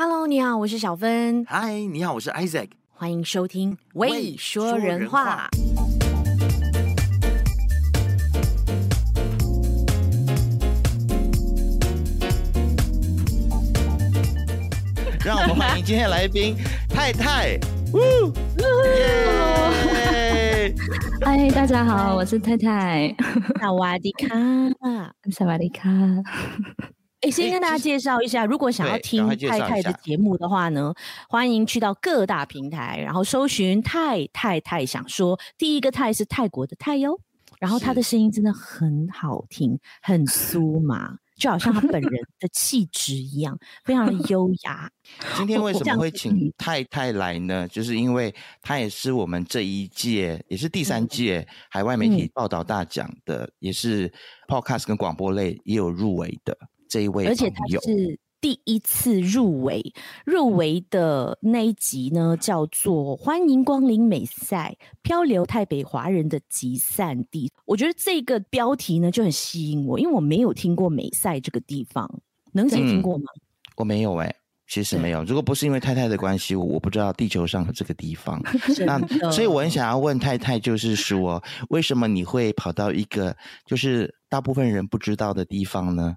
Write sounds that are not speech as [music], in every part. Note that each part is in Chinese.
Hello，你好，我是小芬。Hi，你好，我是 Isaac。欢迎收听《未，说人话》。[laughs] 让我们欢迎今天的来宾太太。[laughs] 嗨，大家好，我是太太。萨瓦迪卡，[laughs] 萨瓦迪卡。哎，先跟大家介绍一下，如果想要听太太的节目的话呢，欢迎去到各大平台，然后搜寻“太太太想说”。第一个“太”是泰国的“泰”哟，然后她的声音真的很好听，很酥麻，就好像她本人的气质一样，非常的优 [laughs] 雅。今天为什么会请太太来呢？就是因为她也是我们这一届，也是第三届海外媒体报道大奖的，嗯、也是 Podcast 跟广播类也有入围的。这一位，而且他是第一次入围，入围的那一集呢，叫做《欢迎光临美赛，漂流泰北华人的集散地》。我觉得这个标题呢就很吸引我，因为我没有听过美赛这个地方，能姐听过吗？嗯、我没有哎、欸，其实没有。如果不是因为太太的关系，我我不知道地球上的这个地方。[laughs] 那所以我很想要问太太，就是说，为什么你会跑到一个就是大部分人不知道的地方呢？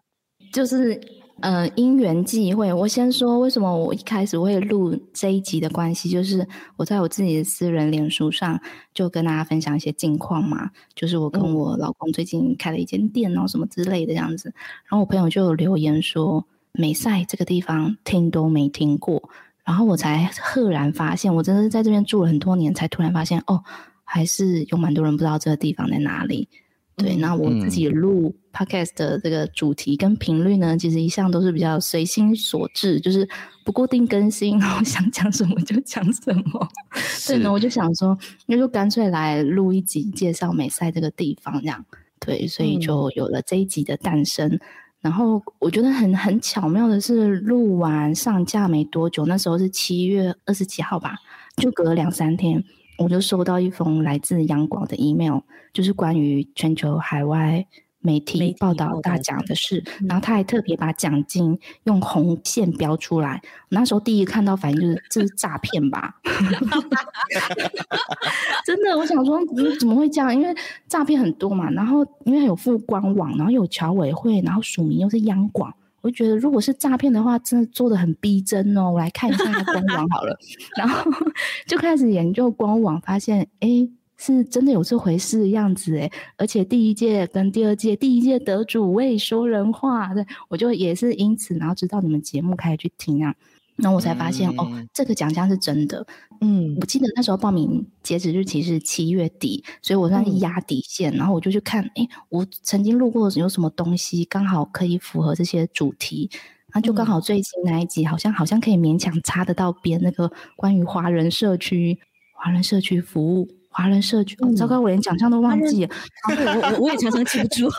就是，呃，因缘际会。我先说为什么我一开始会录这一集的关系，就是我在我自己的私人脸书上就跟大家分享一些近况嘛，就是我跟我老公最近开了一间店哦，什么之类的这样子。然后我朋友就有留言说，美赛这个地方听都没听过，然后我才赫然发现，我真的是在这边住了很多年，才突然发现哦，还是有蛮多人不知道这个地方在哪里。对，那我自己录 podcast 的这个主题跟频率呢，其实一向都是比较随心所至，就是不固定更新，然后想讲什么就讲什么。所以呢，我就想说，那就干脆来录一集介绍美赛这个地方，这样。对，所以就有了这一集的诞生。嗯、然后我觉得很很巧妙的是，录完上架没多久，那时候是七月二十几号吧，就隔了两三天。我就收到一封来自央广的 email，就是关于全球海外媒体报道大奖的事，然后他还特别把奖金用红线标出来。那时候第一看到反应就是这是诈骗吧？[laughs] [laughs] 真的，我想说怎么会这样？因为诈骗很多嘛，然后因为有附官网，然后有侨委会，然后署名又是央广。我就觉得，如果是诈骗的话，真的做的很逼真哦。我来看一下他官网好了，[laughs] 然后 [laughs] 就开始研究官网，发现哎，是真的有这回事的样子哎。而且第一届跟第二届，第一届得主未说人话，对，我就也是因此，然后知道你们节目开始去听啊。然后我才发现、嗯、哦，这个奖项是真的。嗯，我记得那时候报名截止日期是七月底，所以我算是压底线。嗯、然后我就去看，哎，我曾经录过有什么东西刚好可以符合这些主题，那就刚好最近那一集好像好像可以勉强插得到边，那个关于华人社区、华人社区服务。华人社区，嗯、糟糕，我连奖项都忘记了。[laughs] 我我我也常常记不住，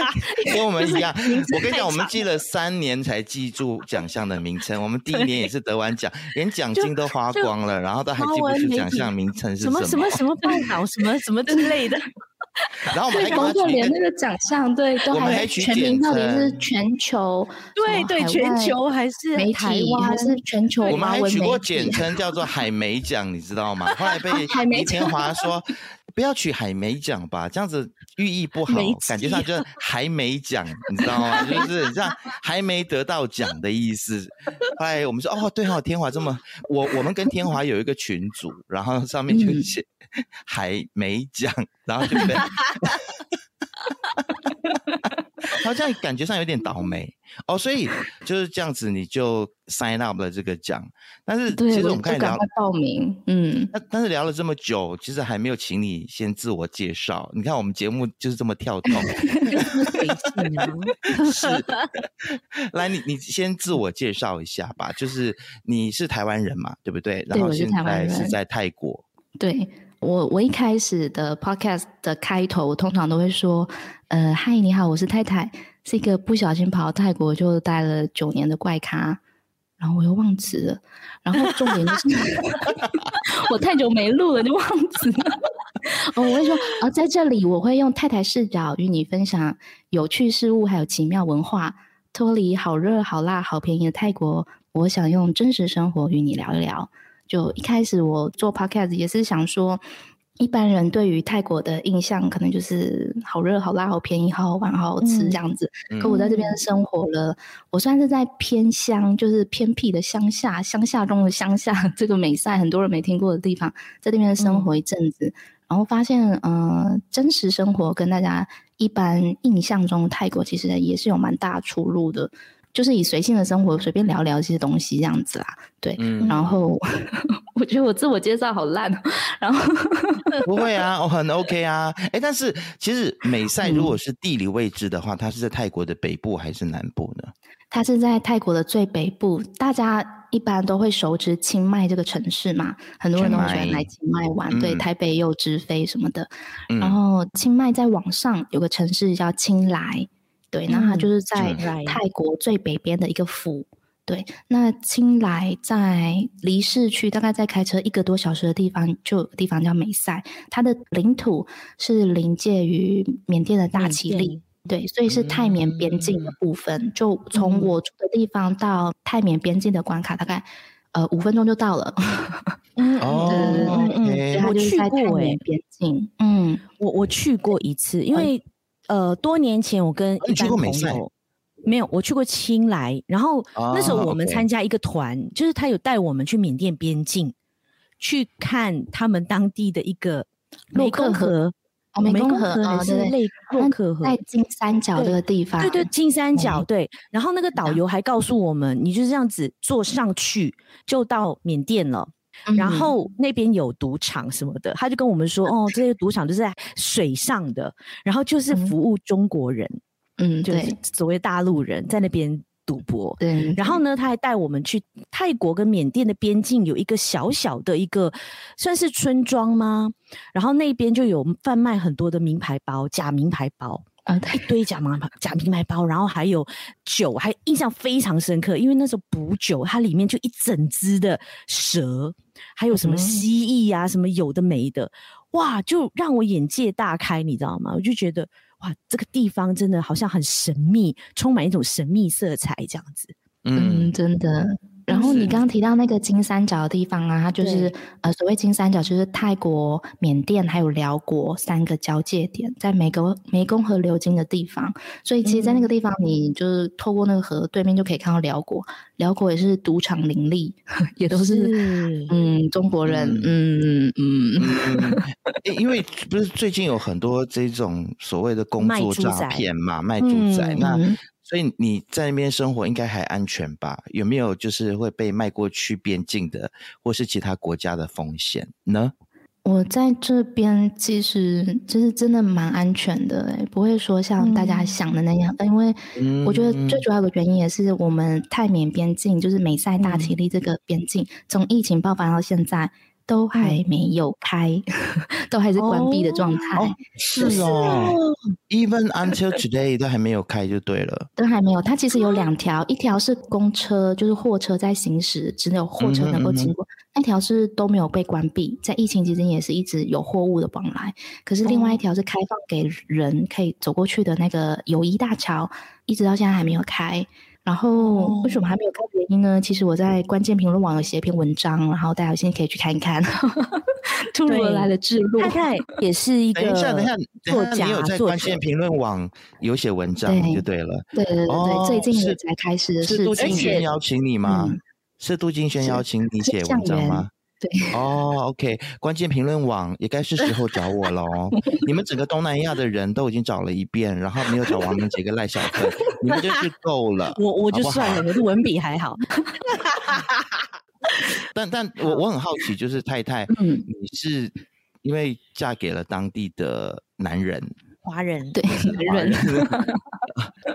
[laughs] 跟我们一样。我跟你讲，我们记了三年才记住奖项的名称。我们第一年也是得完奖，连奖金都花光了，然后都还记不住奖项名称是什么什么什么报道什么什么之类的。[laughs] 然后我们还工作连那个奖项，对，都还全名到底是全球，对对，全球还是媒体还是全球？我们还取过简称叫做海 [laughs] 梅奖，你知道吗？后来被李天华说不要取海媒奖吧，这样子寓意不好，感觉上就是还没奖，你知道吗？就是这样还没得到奖的意思。后来我们说哦，对哦，天华这么，我我们跟天华有一个群组，然后上面就写。还没奖，然后就被，[laughs] 好像感觉上有点倒霉哦，所以就是这样子，你就 sign up 了这个奖。但是其实我们开始聊报名，嗯，那但是聊了这么久，其实还没有请你先自我介绍。你看我们节目就是这么跳动，[laughs] [laughs] 是，来你你先自我介绍一下吧，就是你是台湾人嘛，对不对？然后现在是在泰国，对。我我一开始的 podcast 的开头，我通常都会说，呃，嗨，你好，我是太太，是一个不小心跑到泰国就待了九年的怪咖，然后我又忘词了，然后重点就是 [laughs] 我太久没录了就忘词了。[laughs] 哦，我会说，啊，在这里我会用太太视角与你分享有趣事物，还有奇妙文化，脱离好热、好辣、好便宜的泰国。我想用真实生活与你聊一聊。就一开始我做 podcast 也是想说，一般人对于泰国的印象可能就是好热、好辣、好便宜、好好玩、好好吃这样子。嗯、可我在这边生活了，我算是在偏乡，就是偏僻的乡下，乡下中的乡下，[laughs] 这个美赛很多人没听过的地方，在这边生活一阵子，嗯、然后发现，呃，真实生活跟大家一般印象中的泰国其实也是有蛮大出入的。就是以随性的生活随便聊聊这些东西这样子啦，对。嗯、然后我觉得我自我介绍好烂，然后不会啊，我很 OK 啊。哎，但是其实美赛如果是地理位置的话，嗯、它是在泰国的北部还是南部呢？它是在泰国的最北部，大家一般都会熟知清迈这个城市嘛，很多人都喜欢来清迈玩。嗯、对，台北又直飞什么的。嗯、然后清迈再往上有个城市叫清莱。对，那它就是在泰国最北边的一个府。嗯、对，那清莱在离市区大概在开车一个多小时的地方，就有个地方叫美赛，它的领土是临界于缅甸的大其力。甸对，所以是泰缅边境的部分。嗯、就从我住的地方到泰缅边境的关卡，大概呃五分钟就到了。[laughs] 嗯，对对对，我去过哎，边境。嗯，我我去过一次，因为。呃，多年前我跟一般朋友没有，我去过清莱，然后那时候我们参加一个团，啊 okay、就是他有带我们去缅甸边境去看他们当地的一个湄公河，哦，湄公河还是内洛克河，在金三角这个地方，对对，金三角对。然后那个导游还告诉我们，你就是这样子坐上去就到缅甸了。然后那边有赌场什么的，他就跟我们说：“哦，这些赌场都是在水上的，然后就是服务中国人，嗯，就是所谓大陆人在那边赌博。对，然后呢，他还带我们去泰国跟缅甸的边境，有一个小小的一个算是村庄吗？然后那边就有贩卖很多的名牌包，假名牌包。”啊，一堆假名牌、假名牌包，然后还有酒，还印象非常深刻，因为那时候补酒，它里面就一整只的蛇，还有什么蜥蜴啊，嗯、什么有的没的，哇，就让我眼界大开，你知道吗？我就觉得哇，这个地方真的好像很神秘，充满一种神秘色彩，这样子。嗯，真的。然后你刚刚提到那个金三角的地方啊，它就是呃，所谓金三角就是泰国、缅甸还有寮国三个交界点，在湄公湄公河流经的地方。所以其实，在那个地方，你就是透过那个河对面就可以看到寮国，寮国也是赌场林立，[laughs] 也都是，是嗯中国人，嗯嗯嗯。[laughs] 因为不是最近有很多这种所谓的工作诈骗嘛，卖猪仔，那。所以你在那边生活应该还安全吧？有没有就是会被卖过去边境的，或是其他国家的风险呢？我在这边其实就是真的蛮安全的，欸，不会说像大家想的那样。嗯、因为我觉得最主要的原因也是我们泰缅边境，就是美塞大其力这个边境，从、嗯、疫情爆发到现在。都还没有开，[laughs] 都还是关闭的状态。[laughs] 哦，是哦，Even until today 都还没有开就对了。都还没有，它其实有两条，一条是公车，就是货车在行驶，只有货车能够经过；那条是都没有被关闭，在疫情期间也是一直有货物的往来。可是另外一条是开放给人可以走过去的那个友谊大桥，一直到现在还没有开。然后为什么还没有开原因呢？其实我在关键评论网有写一篇文章，然后大家现在可以去看一看。[laughs] 突如而来的制度，太太也是一 [laughs] 个等一下，等一下，作家，你有在关键评论网有写文章就对了。对对对对，最近才开始。是杜金轩邀请你吗？是杜金轩邀请你写文章吗？对 [laughs] 哦，OK，关键评论网也该是时候找我了哦。你们整个东南亚的人都已经找了一遍，然后没有找王明杰跟赖小特，你们就是够了。[laughs] 我我就算了，我的文笔还好。[laughs] 但但我我很好奇，就是太太，嗯，你是因为嫁给了当地的男人，华人对，男人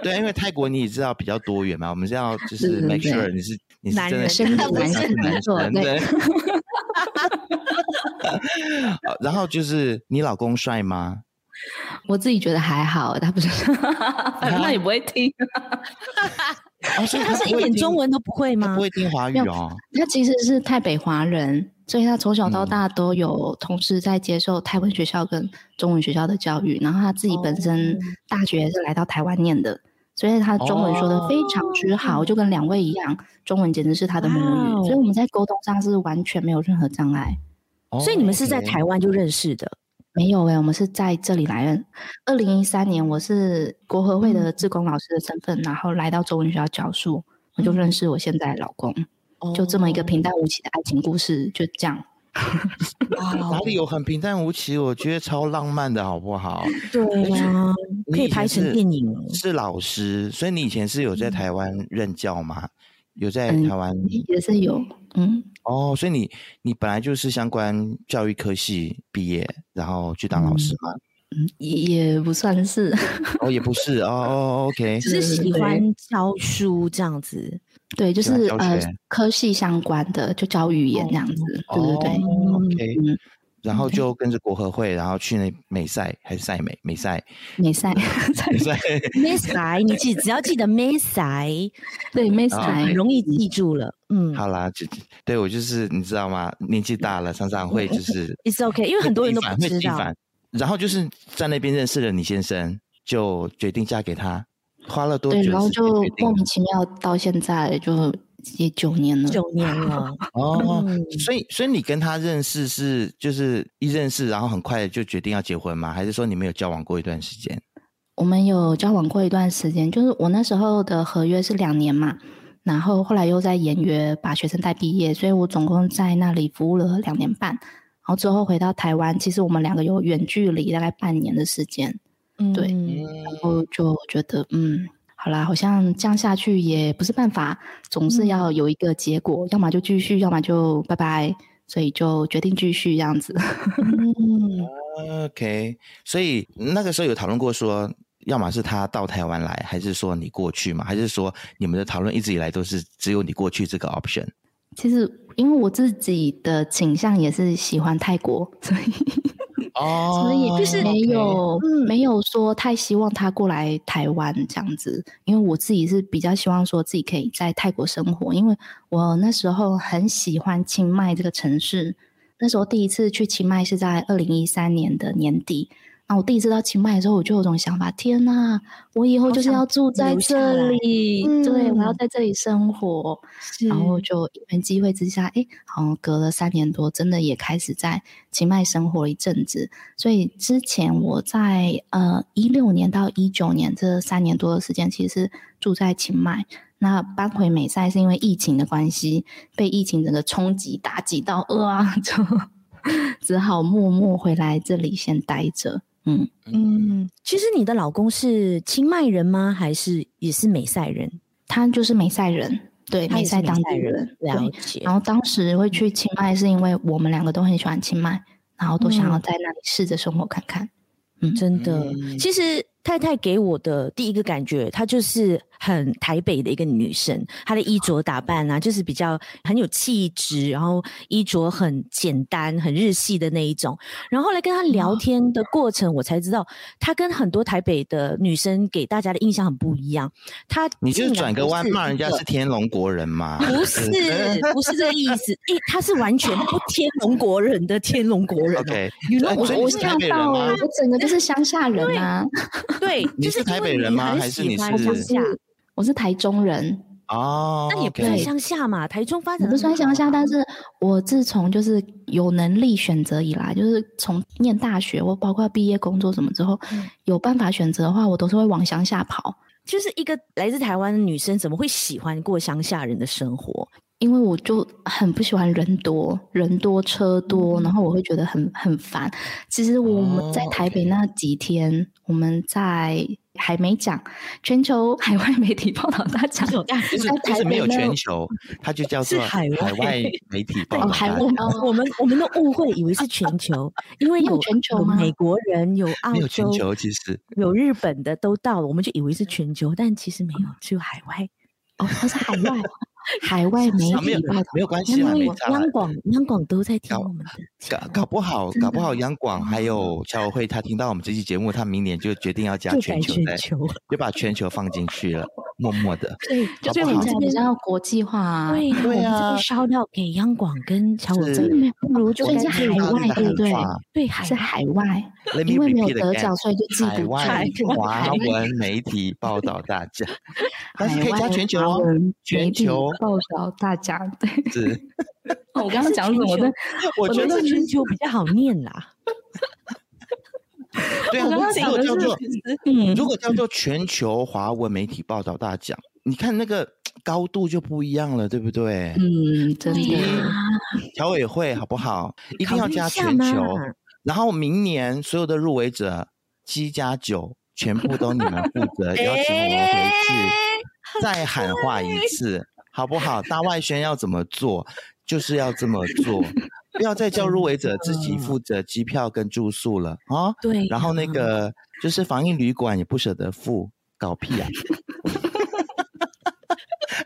对，因为泰国你也知道比较多元嘛，我们是要就是 make sure 你是你是真的是男生男人对。[laughs] 然后就是你老公帅吗？我自己觉得还好，他不是，[laughs] 反正他也不会听。所以他是一点中文都不会吗？不会听华语哦。他其实是台北华人，所以他从小到大都有同时在接受台湾学校跟中文学校的教育。然后他自己本身大学是来到台湾念的，所以他中文说的非常之好，哦、就跟两位一样，中文简直是他的母语，哦、所以我们在沟通上是完全没有任何障碍。哦、所以你们是在台湾就认识的？没有哎、欸，我们是在这里来认。二零一三年，我是国合会的志工老师的身份，嗯、然后来到中文学校教书，我就认识我现在的老公，嗯、就这么一个平淡无奇的爱情故事，就这样。[laughs] 哪里有很平淡无奇？我觉得超浪漫的，好不好？[laughs] 对呀，可以拍成电影。是老师，所以你以前是有在台湾任教吗？有在台湾、嗯、也是有，嗯。哦，所以你你本来就是相关教育科系毕业，然后去当老师吗？嗯，也也不算是。哦，也不是哦，OK，[laughs] 只是喜欢教书这样子。对，就是呃，科系相关的，就教语言这样子，对对对。OK，然后就跟着国合会，然后去那美赛还是赛美？美赛，美赛，美赛，美赛，你记只要记得美赛，对美赛，容易记住了。嗯，好啦，就对我就是你知道吗？年纪大了，常常会就是 It's OK，因为很多人都不知道。然后就是在那边认识了你先生，就决定嫁给他。花了多久？对，然后就莫名其妙到现在就也九年了。九年了 [laughs] 哦，所以所以你跟他认识是就是一认识，然后很快就决定要结婚吗？还是说你们有交往过一段时间？我们有交往过一段时间，就是我那时候的合约是两年嘛，然后后来又在延约把学生带毕业，所以我总共在那里服务了两年半，然后之后回到台湾，其实我们两个有远距离大概半年的时间。嗯，对，然后就觉得，嗯，好啦，好像这样下去也不是办法，总是要有一个结果，嗯、要么就继续，要么就拜拜，所以就决定继续这样子。[laughs] 嗯，OK，所以那个时候有讨论过说，要么是他到台湾来，还是说你过去嘛？还是说你们的讨论一直以来都是只有你过去这个 option？其实，因为我自己的倾向也是喜欢泰国，所以。[laughs] 哦，所以就是没有.没有说太希望他过来台湾这样子，因为我自己是比较希望说自己可以在泰国生活，因为我那时候很喜欢清迈这个城市，那时候第一次去清迈是在二零一三年的年底。啊！我第一次到清迈的时候，我就有种想法：天呐，我以后就是要住在这里，嗯、对，我要在这里生活。是然后就因缘机会之下，哎，好像隔了三年多，真的也开始在清迈生活了一阵子。所以之前我在呃一六年到一九年这三年多的时间，其实是住在清迈。那搬回美赛是因为疫情的关系，被疫情整个冲击打击到，饿啊，[laughs] 就只好默默回来这里先待着。嗯嗯，其实你的老公是清迈人吗？还是也是美赛人？他就是美赛人，对，美赛当地人。了解。然后当时会去清迈，是因为我们两个都很喜欢清迈，然后都想要在那里试着生活看看。嗯，真的，其实。太太给我的第一个感觉，她就是很台北的一个女生，她的衣着打扮啊，就是比较很有气质，然后衣着很简单、很日系的那一种。然后后来跟她聊天的过程，我才知道，她跟很多台北的女生给大家的印象很不一样。她你就是转个弯骂人家是天龙国人吗？不是，不是这个意思。诶，她是完全不天龙国人的天龙国人。OK，我我想到，我整个就是乡下人啊。对，你是台北人吗？还是你是乡下？我是台中人哦。那也不算乡下嘛，台中发展不算乡下。但是我自从就是有能力选择以来，就是从念大学，我包括毕业工作什么之后，有办法选择的话，我都是会往乡下跑。就是一个来自台湾的女生，怎么会喜欢过乡下人的生活？因为我就很不喜欢人多人多车多，然后我会觉得很很烦。其实我们在台北那几天，oh, okay. 我们在还没讲全球海外媒体报道大奖，就是就是没有全球，它就叫做海外媒体报道。海外我们我们都误会以为是全球，因为有全球美国人有澳洲，有全球其实有日本的都到了，我们就以为是全球，但其实没有，只有海外。哦，它是海外。海外媒体报道没有关系，央广央广都在听我们的，搞搞不好搞不好央广还有侨委会，他听到我们这期节目，他明年就决定要加全球，就把全球放进去了，默默的。对，就我们这边比较国际化，对对啊，烧掉给央广跟侨委会，不如就在海外，对不对对，还是海外，因为没有得奖，所以就记不住。海外华文媒体报道大家，但是可以加全球哦。全球报道大奖，对，是。[laughs] 我刚刚讲什么的？我觉得全球比较好念啦。[laughs] 对啊，如果叫做嗯，如果叫做全球华文媒体报道大奖，你看那个高度就不一样了，对不对？嗯，真的。侨委会好不好？一定要加全球。然后明年所有的入围者七加九，全部都你们负责，[laughs] 邀请我们回去再喊话一次，好不好？大外宣要怎么做，就是要这么做，不要再叫入围者自己负责机票跟住宿了啊！对，然后那个就是防疫旅馆也不舍得付，搞屁啊！[laughs]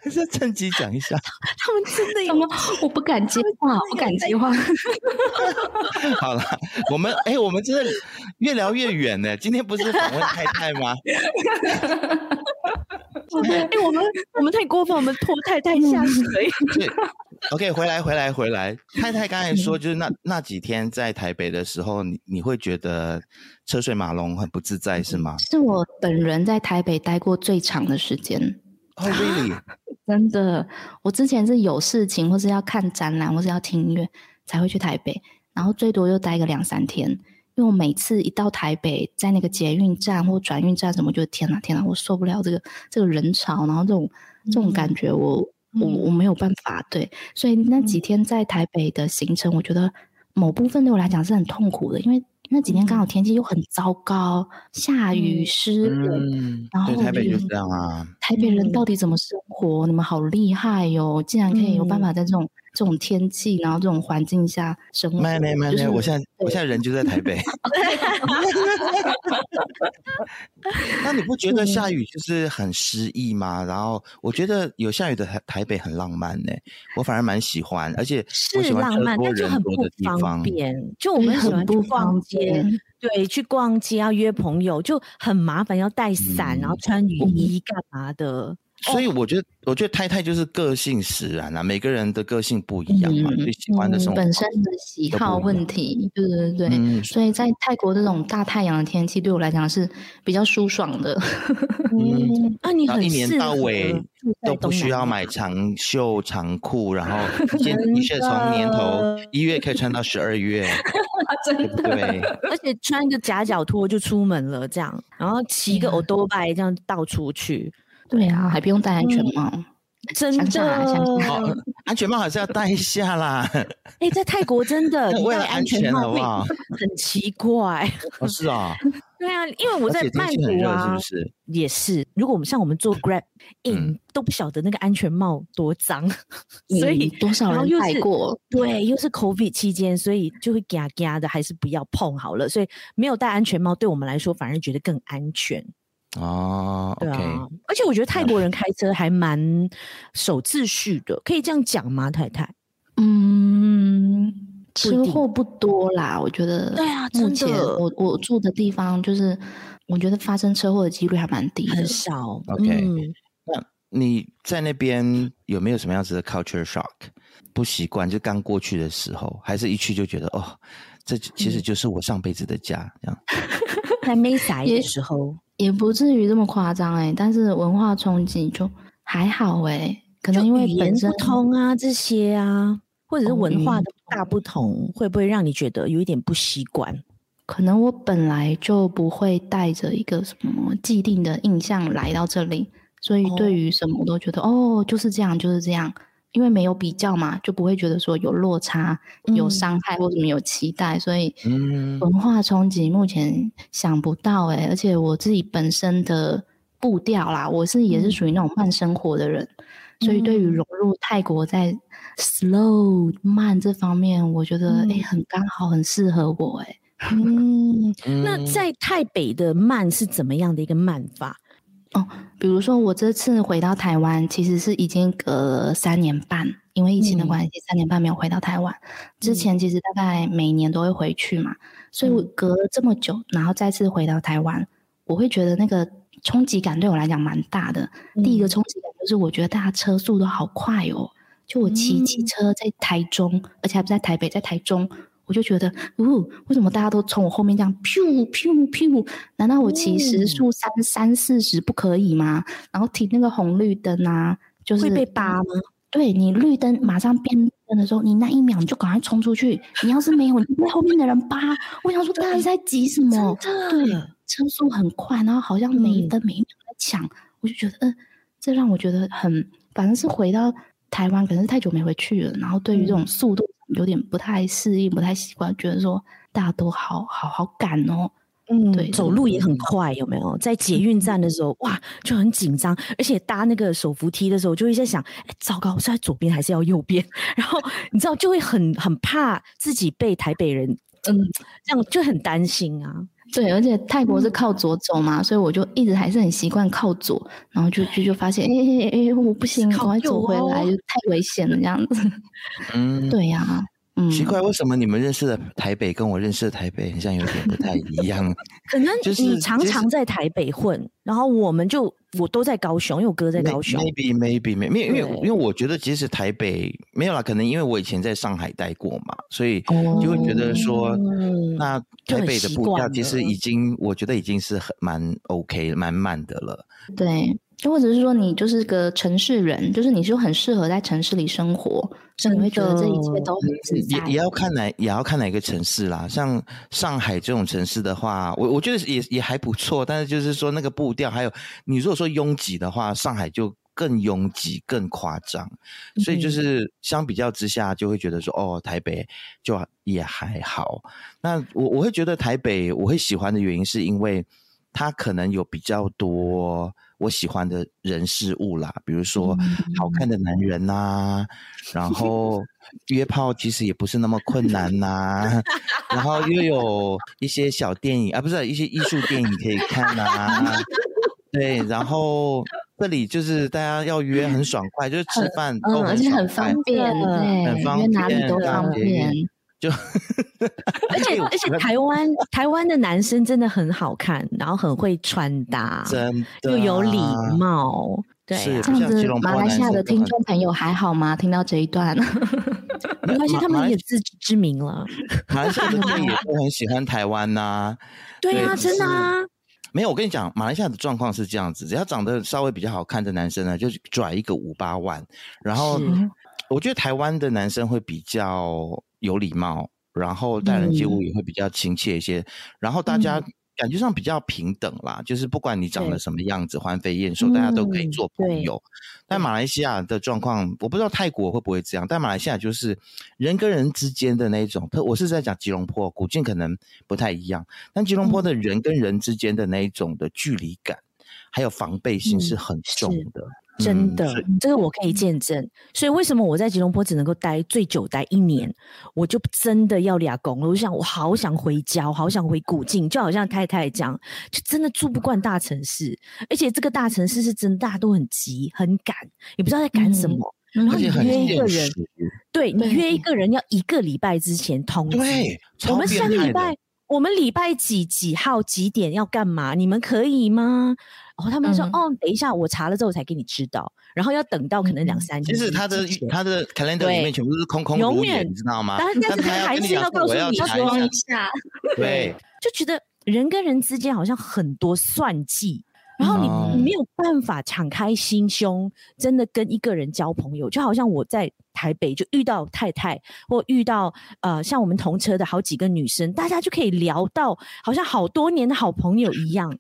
还是趁机讲一下，他们真的有吗？我不敢接话，不敢接话。[laughs] 好了，我们哎，我们真的越聊越远呢。今天不是访问太太吗？[laughs] 哎，我们我们太过分，我们拖太太下水。[laughs] 对，OK，回来回来回来。太太刚才说，就是那那几天在台北的时候，你你会觉得车水马龙很不自在，是吗？是我本人在台北待过最长的时间。Oh, really? [laughs] 真的，我之前是有事情，或是要看展览，或是要听音乐，才会去台北。然后最多就待个两三天，因为我每次一到台北，在那个捷运站或转运站什么，就天哪天哪，我受不了这个这个人潮，然后这种这种感觉我，我、嗯、我我没有办法。对，所以那几天在台北的行程，我觉得某部分对我来讲是很痛苦的，因为。那几天刚好天气又很糟糕，下雨湿冷，嗯、然后台北就这样啊。台北人到底怎么生活？嗯、你们好厉害哟、哦！竟然可以有办法在这种。这种天气，然后这种环境下生活，没没没没，我现在我现在人就在台北。[laughs] 那你不觉得下雨就是很诗意吗？然后我觉得有下雨的台台北很浪漫呢，我反而蛮喜欢，而且我喜欢浪漫，但就很不方便。就我们喜欢去逛街，对，去逛街要约朋友就很麻烦，要带伞，然后穿雨衣干嘛的。所以我觉得，我觉得太太就是个性使然啊，每个人的个性不一样嘛，最喜欢的生活本身的喜好问题，对对对对。所以在泰国这种大太阳的天气，对我来讲是比较舒爽的。嗯，啊，你很一年到尾都不需要买长袖长裤，然后一件 T 恤从年头一月可以穿到十二月，[laughs] 真的对。[laughs] 而且穿一个夹脚拖就出门了，这样，然后骑个欧多拜这样到处去。对啊，还不用戴安全帽，嗯、真的，哦，[laughs] 安全帽还是要戴一下啦。[laughs] 哎，在泰国真的 [laughs] 为了安全好不好？很奇怪。哦，是啊。对啊，因为我在曼谷啊，是不是也是。如果我们像我们做 Grab，嗯，都不晓得那个安全帽多脏，嗯、所以多少人戴过？对，又是 COVID 期间，所以就会嘎嘎的，还是不要碰好了。所以没有戴安全帽，对我们来说反而觉得更安全。哦，对啊，okay. 而且我觉得泰国人开车还蛮守秩序的，可以这样讲吗？太太，嗯，车祸不多啦，我觉得。对啊，目前我我住的地方，就是我觉得发生车祸的几率还蛮低的，很少。OK，嗯，那你在那边有没有什么样子的 culture shock？不习惯，就刚过去的时候，还是一去就觉得哦，这其实就是我上辈子的家，这样。[laughs] 还没来的时候。也不至于这么夸张哎，但是文化冲击就还好哎，可能因为本身不通啊这些啊，或者是文化的大不同，会不会让你觉得有一点不习惯？可能我本来就不会带着一个什么既定的印象来到这里，所以对于什么我都觉得哦，哦，就是这样，就是这样。因为没有比较嘛，就不会觉得说有落差、有伤害或者有期待，嗯、所以文化冲击目前想不到哎、欸。而且我自己本身的步调啦，我是也是属于那种慢生活的人，嗯、所以对于融入泰国在 slow 慢这方面，我觉得哎、嗯欸、很刚好，很适合我哎、欸。[laughs] 嗯，那在泰北的慢是怎么样的一个慢法？哦，比如说我这次回到台湾，其实是已经隔了三年半，因为疫情的关系，嗯、三年半没有回到台湾。之前其实大概每年都会回去嘛，嗯、所以我隔了这么久，然后再次回到台湾，我会觉得那个冲击感对我来讲蛮大的。嗯、第一个冲击感就是我觉得大家车速都好快哦，就我骑机车在台中，嗯、而且还不在台北，在台中。我就觉得，呜、哦，为什么大家都从我后面这样咻咻咻？难道我骑时速三三四十不可以吗？然后停那个红绿灯啊，就是会被扒吗？对，你绿灯马上变灯的时候，你那一秒你就赶快冲出去。你要是没有，你被后面的人扒。我想说，大家在急什么？对，车速很快，然后好像每一分每一秒在抢。嗯、我就觉得，嗯、呃，这让我觉得很，反正是回到台湾，可能是太久没回去了。然后对于这种速度。有点不太适应，不太习惯，觉得说大家都好好好赶哦，嗯，对，走路也很快，有没有？在捷运站的时候，哇，就很紧张，而且搭那个手扶梯的时候，就会在想，哎，糟糕，是在左边还是要右边？[laughs] 然后你知道，就会很很怕自己被台北人，嗯，这样就很担心啊。对，而且泰国是靠左走嘛，嗯、所以我就一直还是很习惯靠左，然后就就就发现，哎哎哎，我不行，赶快走回来，就太危险了这样子。[laughs] 嗯，对呀、啊。嗯，奇怪，为什么你们认识的台北跟我认识的台北好像有点不太一样？[laughs] 可能你常常在台北混，就是、然后我们就我都在高雄，因为我哥在高雄。Maybe maybe maybe，因为对因为我觉得其实台北没有啦，可能因为我以前在上海待过嘛，所以就会觉得说，哦、那台北的步调其实已经我觉得已经是很蛮 OK 蛮慢的了。对。就或者是说你就是个城市人，就是你就很适合在城市里生活，所以你会觉得这一切都很自在。也也要看哪也要看哪个城市啦。像上海这种城市的话，我我觉得也也还不错。但是就是说那个步调，还有你如果说拥挤的话，上海就更拥挤、更夸张。所以就是相比较之下，就会觉得说哦，台北就也还好。那我我会觉得台北我会喜欢的原因，是因为它可能有比较多。我喜欢的人事物啦，比如说好看的男人呐、然后约炮其实也不是那么困难呐、啊，然后又有一些小电影啊，不是一些艺术电影可以看呐、啊，对，然后这里就是大家要约很爽快，就是吃饭都很，嗯，而且很方便，对，很方便，约哪里都方便。就，而且 [laughs] 而且台湾台湾的男生真的很好看，然后很会穿搭，[laughs] 真的又有礼貌，对、啊，这样子马来西亚的听众朋友还好吗？听到这一段，[laughs] 没关系，他们也自知之明了。马来西亚的人也都很喜欢台湾呐、啊，对啊，真的啊。没有，我跟你讲，马来西亚的状况是这样子，只要长得稍微比较好看的男生呢，就拽一个五八万，然后我觉得台湾的男生会比较。有礼貌，然后待人接物也会比较亲切一些，嗯、然后大家感觉上比较平等啦，嗯、就是不管你长得什么样子，欢飞燕瘦，大家都可以做朋友。嗯、但马来西亚的状况，我不知道泰国会不会这样，但马来西亚就是人跟人之间的那种，特我是在讲吉隆坡，古晋可能不太一样，但吉隆坡的人跟人之间的那一种的距离感，嗯、还有防备心是很重的。嗯真的，嗯、这个我可以见证。所以为什么我在吉隆坡只能够待最久待一年，我就真的要俩工了。我想，我好想回家，我好想回古晋，就好像太太讲，就真的住不惯大城市。而且这个大城市是真的，大家都很急很赶，也不知道在赶什么。嗯、然后你约一个人，对，你约一个人要一个礼拜之前通知。对，我们下个礼拜，我们礼拜几几号几点要干嘛？你们可以吗？然后他们说：“嗯、哦，等一下，我查了之后才给你知道。然后要等到可能两三天。其实他的他的 calendar 里面全部都是空空如也，你知道吗？但是他还是要告诉你说一下。[laughs] 对，就觉得人跟人之间好像很多算计，然后你你没有办法敞开心胸，真的跟一个人交朋友。就好像我在台北就遇到太太，或遇到呃像我们同车的好几个女生，大家就可以聊到好像好多年的好朋友一样。”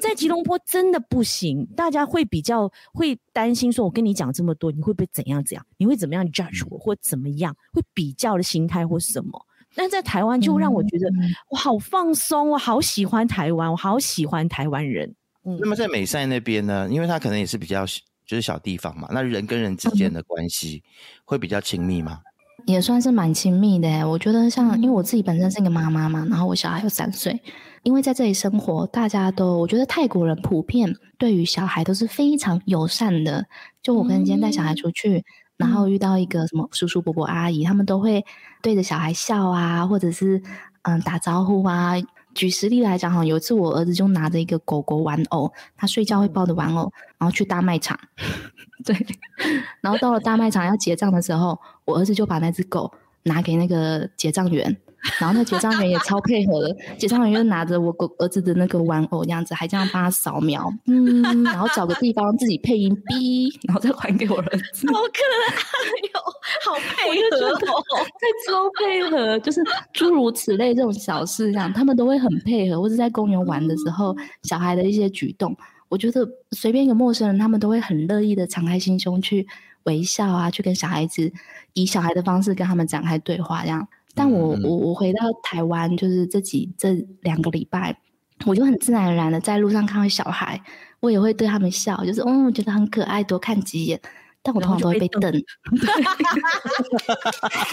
在吉隆坡真的不行，大家会比较会担心，说我跟你讲这么多，你会不会怎样怎样？你会怎么样 judge 我，或怎么样？会比较的心态或什么？但在台湾就让我觉得我好放松，我好喜欢台湾，我好喜欢台湾人。嗯，那么在美赛那边呢？因为他可能也是比较就是小地方嘛，那人跟人之间的关系会比较亲密吗？也算是蛮亲密的。我觉得像，因为我自己本身是一个妈妈嘛，然后我小孩有三岁，因为在这里生活，大家都我觉得泰国人普遍对于小孩都是非常友善的。就我跟今天带小孩出去，嗯、然后遇到一个什么叔叔伯伯阿姨，他们都会对着小孩笑啊，或者是嗯打招呼啊。举实例来讲哈，有一次我儿子就拿着一个狗狗玩偶，他睡觉会抱的玩偶，然后去大卖场，[laughs] 对，然后到了大卖场要结账的时候，我儿子就把那只狗拿给那个结账员。然后那结账员也超配合的，结账员就拿着我狗儿子的那个玩偶这样子，还这样帮他扫描，嗯，然后找个地方自己配音哔，然后再还给我儿子。好可爱哟，好配合哦，在超配合，就是诸如此类这种小事，这样他们都会很配合。或者在公园玩的时候，小孩的一些举动，我觉得随便一个陌生人，他们都会很乐意的敞开心胸去微笑啊，去跟小孩子以小孩的方式跟他们展开对话，这样。但我我我回到台湾，就是这几这两个礼拜，我就很自然而然的在路上看到小孩，我也会对他们笑，就是嗯，我觉得很可爱，多看几眼。但我通常都会被瞪，[laughs]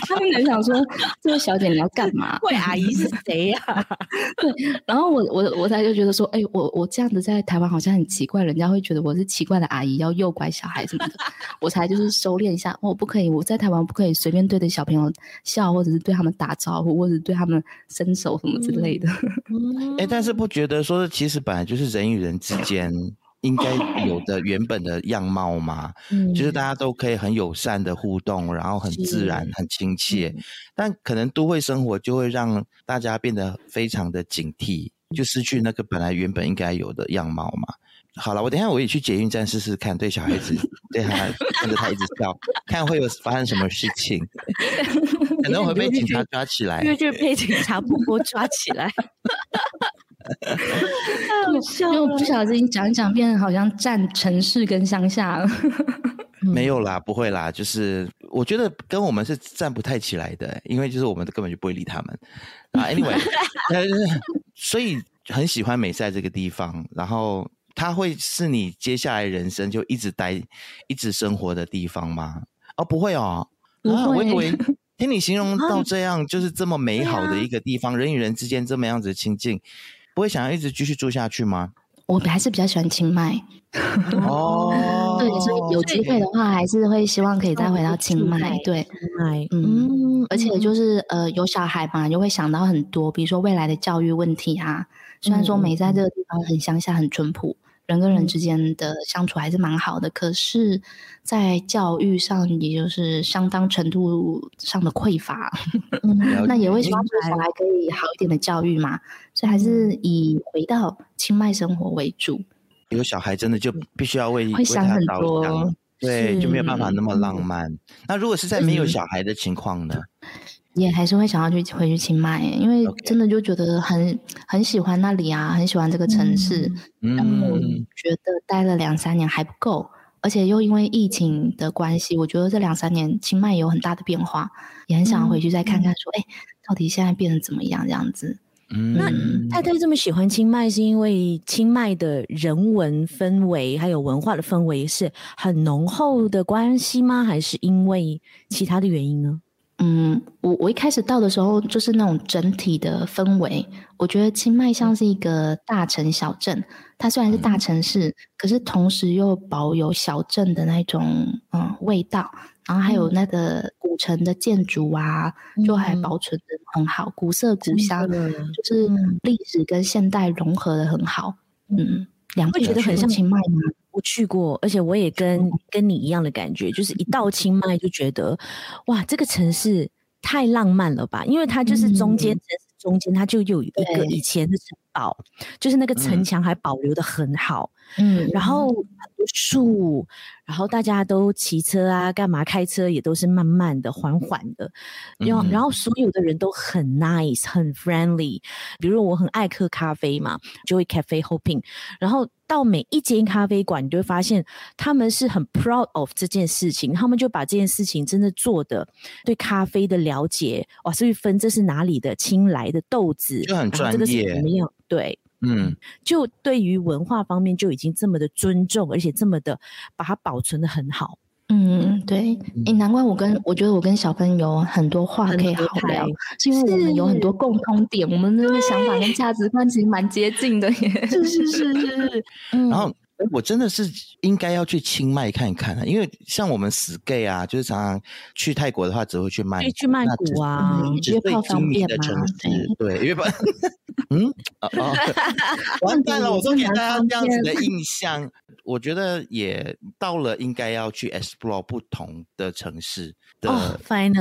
他们很想说：“这位小姐你要干嘛？[laughs] ”“贵阿姨是谁呀？” [laughs] 对，然后我我我才就觉得说：“哎、欸，我我这样子在台湾好像很奇怪，人家会觉得我是奇怪的阿姨，要诱拐小孩什么的。”我才就是收敛一下，我不可以，我在台湾不可以随便对着小朋友笑，或者是对他们打招呼，或者是对他们伸手什么之类的。哎、欸，但是不觉得说，其实本来就是人与人之间。应该 [laughs] 有的原本的样貌吗？嗯，就是大家都可以很友善的互动，然后很自然、很亲切。嗯、但可能都会生活就会让大家变得非常的警惕，就失去那个本来原本应该有的样貌嘛。好了，我等一下我也去捷运站试试看，对小孩子，对他看着他一直笑，[laughs] 看会有发生什么事情，可能会被 [laughs] 警察抓起来，因为就是被警察婆婆抓起来。因为我不小心讲一讲，变得好像占城市跟乡下了。没有啦，不会啦，就是我觉得跟我们是站不太起来的，因为就是我们根本就不会理他们啊。[laughs] Anyway，所以很喜欢美赛这个地方，然后它会是你接下来人生就一直待、一直生活的地方吗？哦，不会哦，不会。啊，我以为听你形容到这样，就是这么美好的一个地方，人与人之间这么样子的亲近。不会想要一直继续住下去吗？我还是比较喜欢清迈。哦，[laughs] 对，所以有机会的话，还是会希望可以再回到清迈。对，清迈，嗯，而且就是呃，有小孩嘛，就会想到很多，比如说未来的教育问题啊。虽然说没在这个地方很乡下，很淳朴。人跟人之间的相处还是蛮好的，嗯、可是，在教育上，也就是相当程度上的匮乏。[laughs] 嗯、那也为希望小孩可以好一点的教育嘛，所以还是以回到清迈生活为主。有小孩真的就必须要为会想很多，对，就没有办法那么浪漫。嗯、那如果是在没有小孩的情况呢？也还是会想要去回去清迈，因为真的就觉得很很喜欢那里啊，很喜欢这个城市。嗯，然后觉得待了两三年还不够，而且又因为疫情的关系，我觉得这两三年清迈有很大的变化，也很想回去再看看，说，哎、嗯，到底现在变得怎么样？这样子。嗯，那太太这么喜欢清迈，是因为清迈的人文氛围还有文化的氛围是很浓厚的关系吗？还是因为其他的原因呢？嗯，我我一开始到的时候，就是那种整体的氛围，我觉得清迈像是一个大城小镇。它虽然是大城市，嗯、可是同时又保有小镇的那种嗯味道，然后还有那个古城的建筑啊，嗯、就还保存的很好，古色古香，的就是历史跟现代融合的很好。嗯，两位觉得很像清迈吗？我去过，而且我也跟跟你一样的感觉，就是一到清迈就觉得，哇，这个城市太浪漫了吧！因为它就是中间中间，它就有一个以前的城堡，就是那个城墙还保留的很好。嗯，然后很多树，然后大家都骑车啊，干嘛开车也都是慢慢的、缓缓的。然后，然后所有的人都很 nice、很 friendly。比如我很爱喝咖啡嘛，就会 cafe hopping，然后。到每一间咖啡馆，你就会发现他们是很 proud of 这件事情，他们就把这件事情真的做的对咖啡的了解哇，所以分这是哪里的青来的豆子，就很专业，这个是怎么样？对，嗯，就对于文化方面就已经这么的尊重，而且这么的把它保存的很好。嗯，对，哎，难怪我跟我觉得我跟小芬有很多话可以好聊，是因为我们有很多共通点，我们那个想法跟价值观其实蛮接近的耶。是是是是，[laughs] 嗯，然后。我真的是应该要去清迈看一看啊，因为像我们死 gay 啊，就是常常去泰国的话，只会去曼谷，去曼谷啊，约炮方便吗？对，约炮。[laughs] 嗯，哦哦，[laughs] 完蛋了，我都给大家这样子的印象。我觉得也到了应该要去 explore 不同的城市的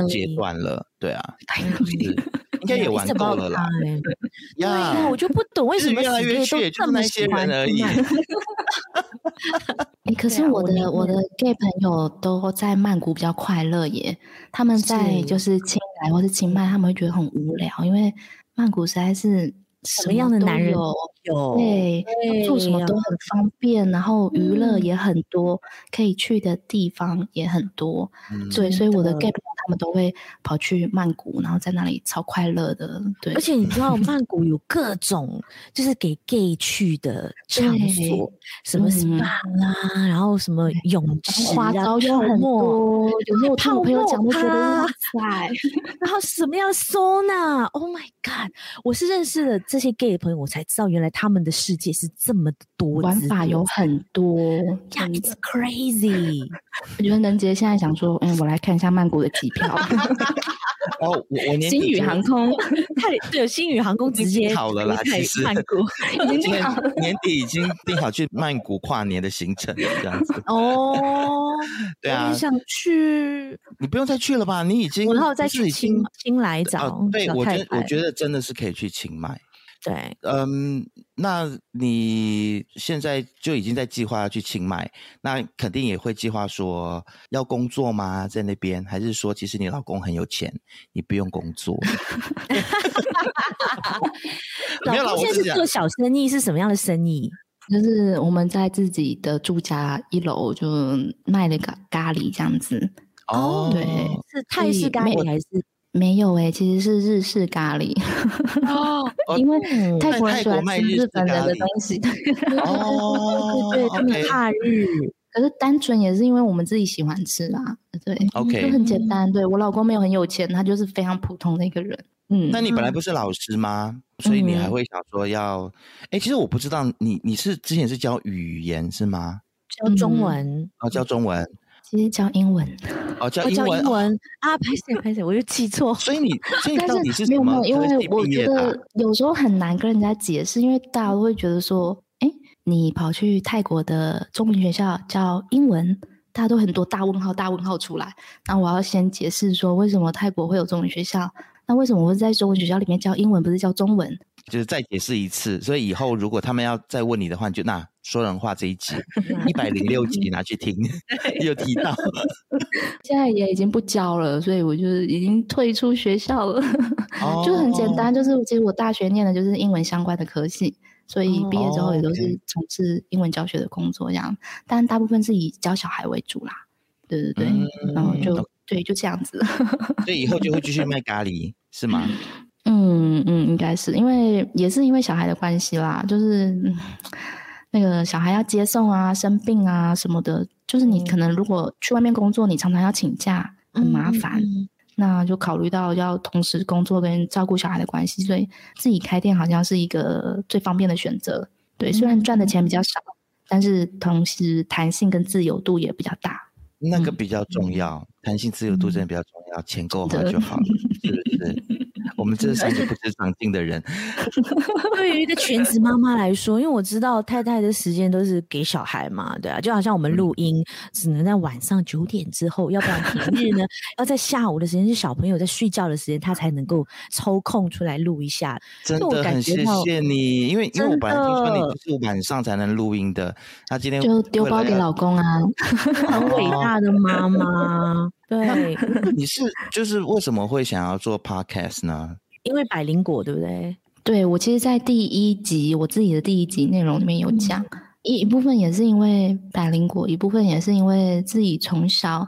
阶段了。对啊，[laughs] 应该也玩够了啦。对呀，我就不懂为什么越来越去，也就那些人而已。[laughs] 哎，可是我的我，我的 gay 朋友都在曼谷比较快乐耶。他们在就是清莱或是清迈，他们会觉得很无聊，因为曼谷实在是什么样的男人都有，对，做什么都很方便，然后娱乐也很多，嗯、可以去的地方也很多。嗯、对，所以我的 gay 朋友他们都会跑去曼谷，然后在那里超快乐的。对，而且你知道曼谷有各种就是给 gay 去的 [laughs] 场所，什么 SPA 啦，嗯、然后什么泳池、啊、花招又很多，有没有听我朋友讲？我觉得哇塞，然后什么样收纳？Oh my god！我是认识了。这些 gay 的朋友，我才知道原来他们的世界是这么的多，玩法有很多，Yeah，it's crazy。[laughs] 我觉得能杰现在想说，嗯，我来看一下曼谷的机票。[laughs] 哦，我我年底星宇航空 [laughs] 太对，星宇航空直接订好了啦，其实曼谷已经年底已经订好去曼谷跨年的行程了，这样子。哦，对啊，你想去？你不用再去了吧？你已经然后再去清清来找。对，我觉得我觉得真的是可以去清迈。对，嗯，那你现在就已经在计划要去清迈，那肯定也会计划说要工作吗？在那边，还是说其实你老公很有钱，你不用工作？[laughs] 老公现在是做小生意，是什么样的生意？就是我们在自己的住家一楼就卖了个咖喱这样子。哦，对，是泰式咖喱还是？没有诶，其实是日式咖喱哦，[laughs] 因为泰国人喜欢吃日本人的东西，[laughs] 哦，对，他们怕日，可是单纯也是因为我们自己喜欢吃啦，对，OK，就很简单。对，我老公没有很有钱，他就是非常普通的一个人。嗯，那你本来不是老师吗？所以你还会想说要？哎，其实我不知道你你是之前是教语言是吗？教中文哦，教中文。其实教英文，哦，教英文，英文啊，拍谢拍谢，我又记错。所以你，所以到底是没有没有，因为我觉得有时候很难跟人家解释，因为大家都会觉得说，哎，你跑去泰国的中文学校教英文，大家都很多大问号，大问号出来。那我要先解释说，为什么泰国会有中文学校？那为什么我会在中文学校里面教英文，不是教中文？就是再解释一次，所以以后如果他们要再问你的话，你就那。说人话这一集一百零六集拿去听，[laughs] 有提到。现在也已经不教了，所以我就是已经退出学校了。Oh, 就很简单，就是其实我大学念的就是英文相关的科系，所以毕业之后也都是从事英文教学的工作这样。但大部分是以教小孩为主啦。对对对，嗯、然后就对就这样子。所以以后就会继续卖咖喱是吗？[laughs] 嗯嗯，应该是因为也是因为小孩的关系啦，就是。那个小孩要接送啊，生病啊什么的，就是你可能如果去外面工作，你常常要请假，很麻烦。嗯、那就考虑到要同时工作跟照顾小孩的关系，所以自己开店好像是一个最方便的选择。对，虽然赚的钱比较少，嗯、但是同时弹性跟自由度也比较大。那个比较重要，弹、嗯、性自由度真的比较重要，嗯、钱够好就好了，[laughs] 是不是？我们这三个不知长进的人，[laughs] 对于一个全职妈妈来说，因为我知道太太的时间都是给小孩嘛，对啊，就好像我们录音只能在晚上九点之后，要不然平日呢要在下午的时间，是小朋友在睡觉的时间，他才能够抽空出来录一下。真的很谢谢你，因为因为我本来听说你是晚上才能录音的，他今天就丢包给老公啊，[laughs] 很伟大的妈妈。对，[laughs] 你是就是为什么会想要做 podcast 呢？因为百灵果，对不对？对，我其实，在第一集我自己的第一集内容里面有讲，一、嗯、一部分也是因为百灵果，一部分也是因为自己从小，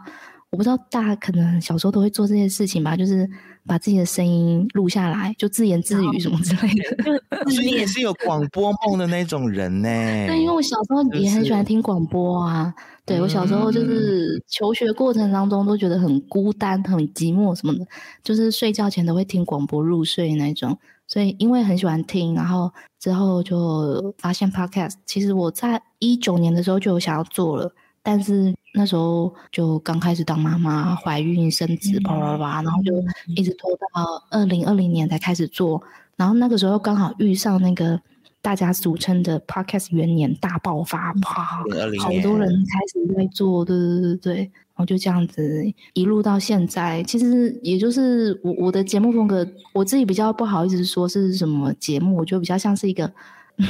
我不知道大家可能小时候都会做这些事情吧，就是把自己的声音录下来，就自言自语什么之类的。[laughs] 所以也是有广播梦的那种人呢。对，因为我小时候也很喜欢听广播啊。对，我小时候就是求学过程当中都觉得很孤单、很寂寞什么的，就是睡觉前都会听广播入睡那种。所以因为很喜欢听，然后之后就发现 Podcast。其实我在一九年的时候就有想要做了，但是那时候就刚开始当妈妈，怀孕生子，叭叭叭，然后就一直拖到二零二零年才开始做。然后那个时候刚好遇上那个大家俗称的 Podcast 元年大爆发，啪，好多人开始在做，对对对对。然后就这样子一路到现在，其实也就是我我的节目风格，我自己比较不好意思说是什么节目，我觉得比较像是一个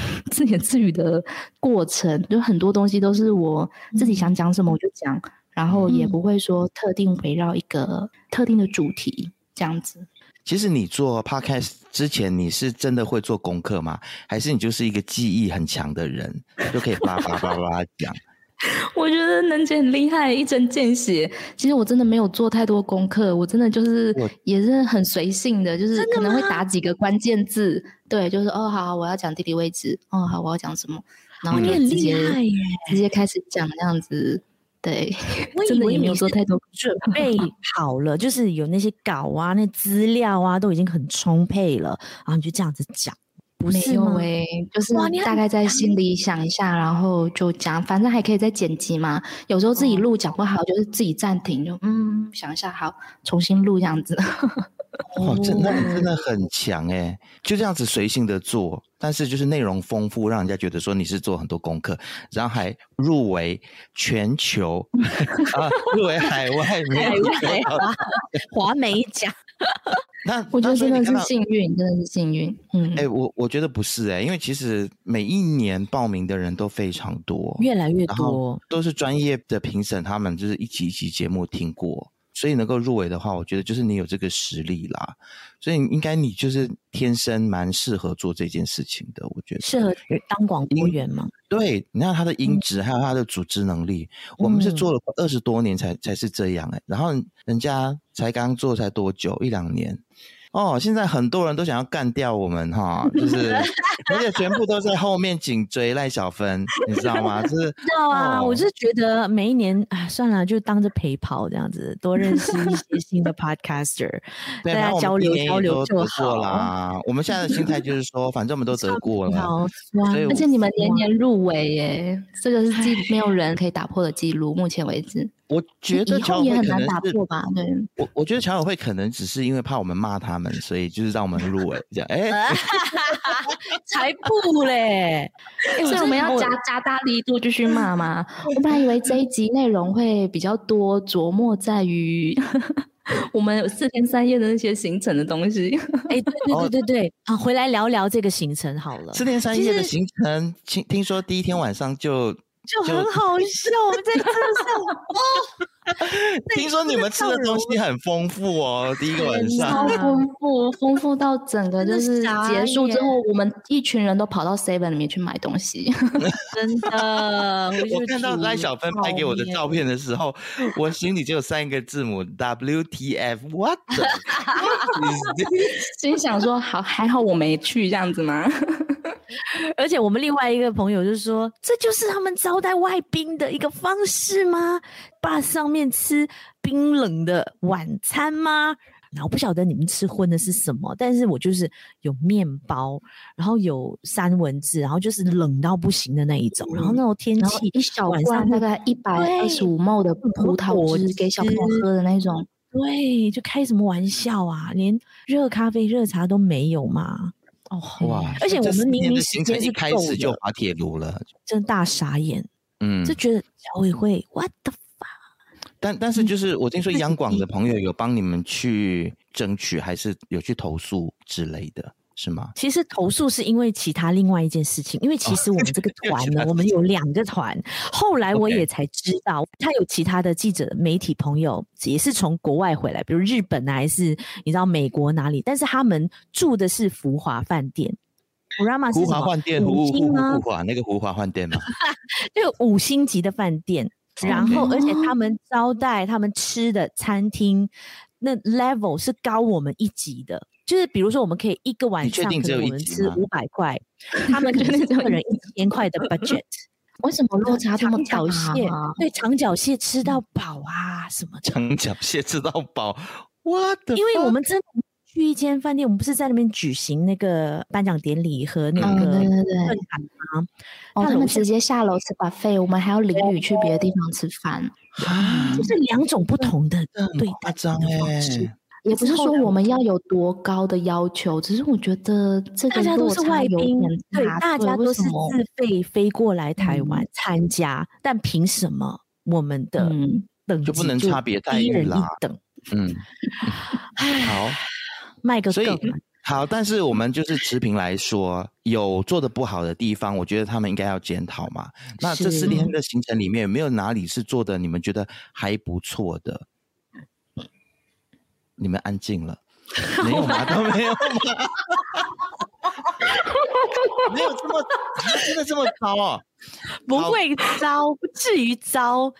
[laughs] 自言自语的过程，就很多东西都是我自己想讲什么我就讲，然后也不会说特定围绕一个特定的主题这样子。其实你做 Podcast 之前，你是真的会做功课吗？还是你就是一个记忆很强的人，就可以叭叭叭叭讲？[laughs] 我觉得能姐很厉害，一针见血。其实我真的没有做太多功课，我真的就是也是很随性的，就是可能会打几个关键字，对，就是哦好，我要讲地理位置，哦好，我要讲什么，然后就直接直接开始讲这样子，对，真的也没有做太多准备 [laughs] 好了，就是有那些稿啊、那资料啊都已经很充沛了，然后你就这样子讲。不是没有诶、欸，就是大概在心里想一下，然后就讲，反正还可以再剪辑嘛。有时候自己录讲不好，就是自己暂停，就嗯想一下，好，重新录这样子。[laughs] 哦，真的真的很强哎，就这样子随性的做，但是就是内容丰富，让人家觉得说你是做很多功课，然后还入围全球 [laughs] 啊，入围海外美华美奖。[laughs] 那我觉得真的是幸运，真的是幸运。嗯，哎、欸，我我觉得不是哎、欸，因为其实每一年报名的人都非常多，越来越多，都是专业的评审，他们就是一集一集节目听过。所以能够入围的话，我觉得就是你有这个实力啦。所以应该你就是天生蛮适合做这件事情的，我觉得适合当广播员吗？对，你看他的音质，还有他的组织能力，嗯、我们是做了二十多年才才是这样哎、欸，然后人家才刚做才多久，一两年。哦，现在很多人都想要干掉我们哈，就是 [laughs] 而且全部都在后面紧追赖小芬，你知道吗？就是 [laughs] 知道啊，哦、我是觉得每一年啊，算了，就当着陪跑这样子，多认识一些新的 podcaster，[laughs] 大家交流交流就好啦。我们现在的心态就是说，反正我们都得过了，好所以而且你们年年入围耶，这个是记没有人可以打破的记录，目前为止。我觉得乔也很难打破吧？对，我我觉得乔友会可能只是因为怕我们骂他们，所以就是让我们入围这样。哎，[laughs] 才不嘞！[laughs] 所以我们要加加大力度继续骂吗？[laughs] 我本来以为这一集内容会比较多，琢磨在于我们有四天三夜的那些行程的东西。哎，对对对对对，啊，回来聊聊这个行程好了。四天三夜的行程，听听说第一天晚上就。就很好笑，我们在车上哦。[laughs] 听说你们吃的东西很丰富哦，第一个晚上超丰富，丰富到整个就是结束之后，我们一群人都跑到 Seven 里面去买东西。[laughs] 真的，我看到赖小芬拍给我的照片的时候，我心里就有三个字母 WTF，What？[laughs] 心想说，好，还好我没去这样子吗？而且我们另外一个朋友就说：“这就是他们招待外宾的一个方式吗？把上面吃冰冷的晚餐吗？”然后不晓得你们吃荤的是什么，但是我就是有面包，然后有三文治，然后就是冷到不行的那一种。嗯、然后那种天气，一小罐大概一百二十五 ml 的葡萄汁给小朋友喝的那种。对，就开什么玩笑啊？连热咖啡、热茶都没有嘛？哦哇！而且我们明明时间是开始就滑铁卢了，真大傻眼。嗯，就觉得小委会 what the？但但是就是我听说央广的朋友有帮你们去争取，还是有去投诉之类的。是吗？其实投诉是因为其他另外一件事情，因为其实我们这个 [laughs] 团呢，哦、我们有两个团。后来我也才知道他有其他的记者、媒体朋友也是从国外回来，比如日本啊还是你知道美国哪里？但是他们住的是福华饭店，福华饭店，五星吗？福华那个福华饭店吗？[laughs] 就五星级的饭店，然后而且他们招待他们吃的餐厅。那 level 是高我们一级的，就是比如说我们可以一个晚上可能我们吃五百块，[laughs] 他们可能是个人一千块的 budget。[laughs] 为什么落差这么大？对，长脚蟹吃到饱啊，什么长脚蟹吃到饱？我的，因为我们真的去一间饭店，我们不是在那边举行那个颁奖典礼和那个论坛吗？哦，他们直接下楼吃 buffet，我们还要淋雨去别的地方吃饭，就是两种不同的对待方式。也不是说我们要有多高的要求，只是我觉得这个大家都是外宾，对，大家都是自费飞过来台湾参加，但凭什么我们的等级就不能差别待遇啦？等，嗯，好，卖个所以好，但是我们就是持平来说，有做的不好的地方，我觉得他们应该要检讨嘛。那这四天的行程里面有没有哪里是做的你们觉得还不错的？你们安静了，没有吗？都没有吗？[laughs] 没有这么真的这么糟啊？不会糟，不至于糟。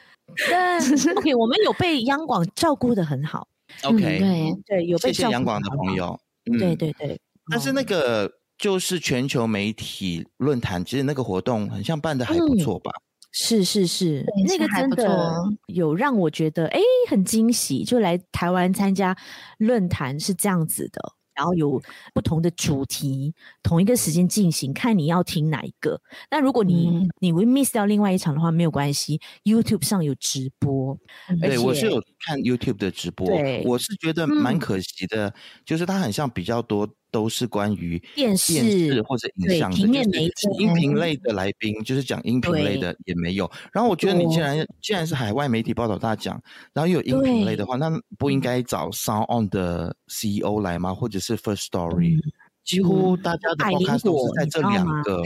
但 OK，我们有被央广照顾的很好。OK，对对，有被谢谢杨广的朋友。对对对，但是那个就是全球媒体论坛，其实那个活动很像办的还不错吧？是是是，那个真的有让我觉得哎、欸、很惊喜，就来台湾参加论坛是这样子的，然后有不同的主题，同一个时间进行，看你要听哪一个。那如果你、嗯、你会 miss 掉另外一场的话，没有关系，YouTube 上有直播。对，我是有看 YouTube 的直播，我是觉得蛮可惜的，嗯、就是它很像比较多。都是关于电视或者影像的，平面媒体、音频类的来宾，就是讲音频类的也没有。然后我觉得你既然既然是海外媒体报道大奖，然后又有音频类的话，那不应该找 Sound On 的 CEO 来吗？或者是 First Story？几乎大家的 podcast 都是在这两 [laughs] 个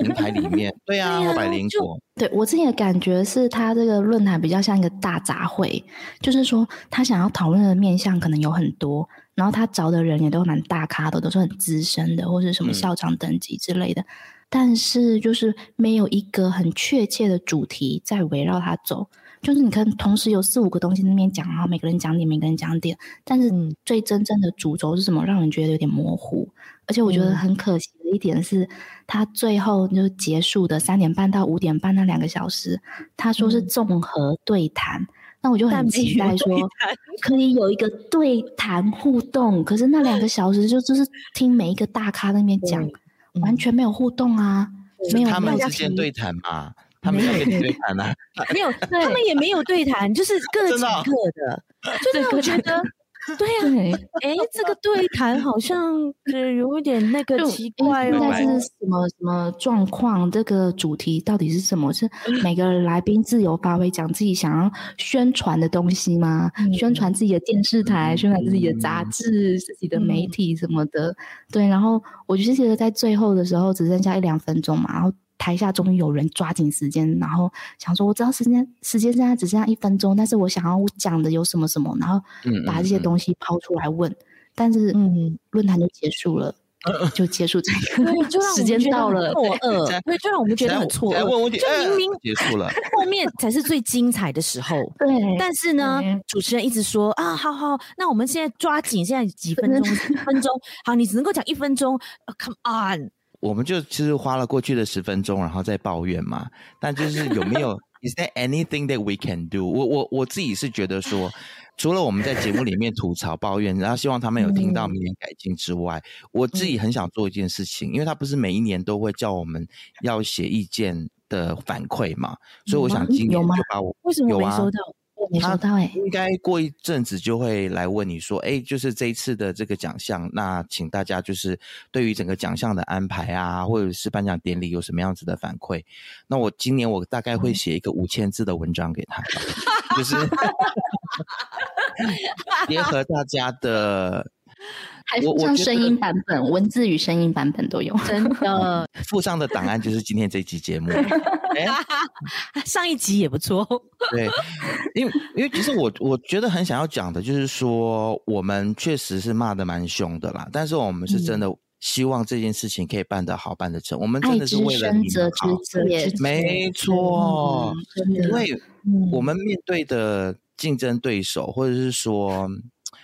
平台里面。对啊，百灵果。对，我自己的感觉是，他这个论坛比较像一个大杂烩，就是说他想要讨论的面向可能有很多。然后他找的人也都蛮大咖的，都是很资深的，或是什么校长等级之类的。嗯、但是就是没有一个很确切的主题在围绕他走。就是你看，同时有四五个东西在那边讲，然后每个人讲点，每个人讲点。但是最真正的主轴是什么，让人觉得有点模糊。而且我觉得很可惜的一点是，嗯、他最后就结束的三点半到五点半那两个小时，他说是综合对谈。嗯那我就很期待说，可以有一个对谈互动。可是那两个小时就就是听每一个大咖那边讲，完全没有互动啊，没有。他们之间对谈嘛，他们没有对谈啊，没有，他们也没有对谈，就是 [laughs] [laughs] 各讲各的，就是我觉得。对呀、啊，哎，这个对谈好像是有一点那个奇怪哦。应该是什么什么状况？这个主题到底是什么？是每个来宾自由发挥，讲自己想要宣传的东西吗？嗯、宣传自己的电视台，嗯、宣传自己的杂志、嗯、自己的媒体什么的。对，然后我就是觉得在最后的时候只剩下一两分钟嘛，然后。台下终于有人抓紧时间，然后想说：“我知道时间时间现在只剩下一分钟，但是我想要讲的有什么什么，然后把这些东西抛出来问。嗯嗯嗯”但是，嗯，论坛就结束了，嗯、就结束这个，对，就让时间到了，错愕，[laughs] 对，就让我们觉得很错愕。就明明结束了，后面才是最精彩的时候。[laughs] 对，但是呢，主持人一直说：“啊，好好，那我们现在抓紧，现在几分钟？[laughs] 一分钟，好，你只能够讲一分钟。”Come on。我们就其实花了过去的十分钟，然后再抱怨嘛。但就是有没有？[laughs] Is there anything that we can do？我我我自己是觉得说，除了我们在节目里面吐槽抱怨，然后希望他们有听到明年改进之外，嗯、我自己很想做一件事情，因为他不是每一年都会叫我们要写意见的反馈嘛，所以我想今年就把我为什么没收到？没收到哎，应该过一阵子就会来问你说，哎，就是这一次的这个奖项，那请大家就是对于整个奖项的安排啊，或者是颁奖典礼有什么样子的反馈？那我今年我大概会写一个五千字的文章给他，就是 [laughs] 结合大家的。还是像声音版本，文字与声音版本都有，真的。[laughs] 附上的档案就是今天这期节目。[laughs] 上一集也不错。对，因为因为其实我我觉得很想要讲的就是说，我们确实是骂的蛮凶的啦，但是我们是真的希望这件事情可以办得好，办得成。我们真的是为了你好，没错。因为我们面对的。竞争对手，或者是说。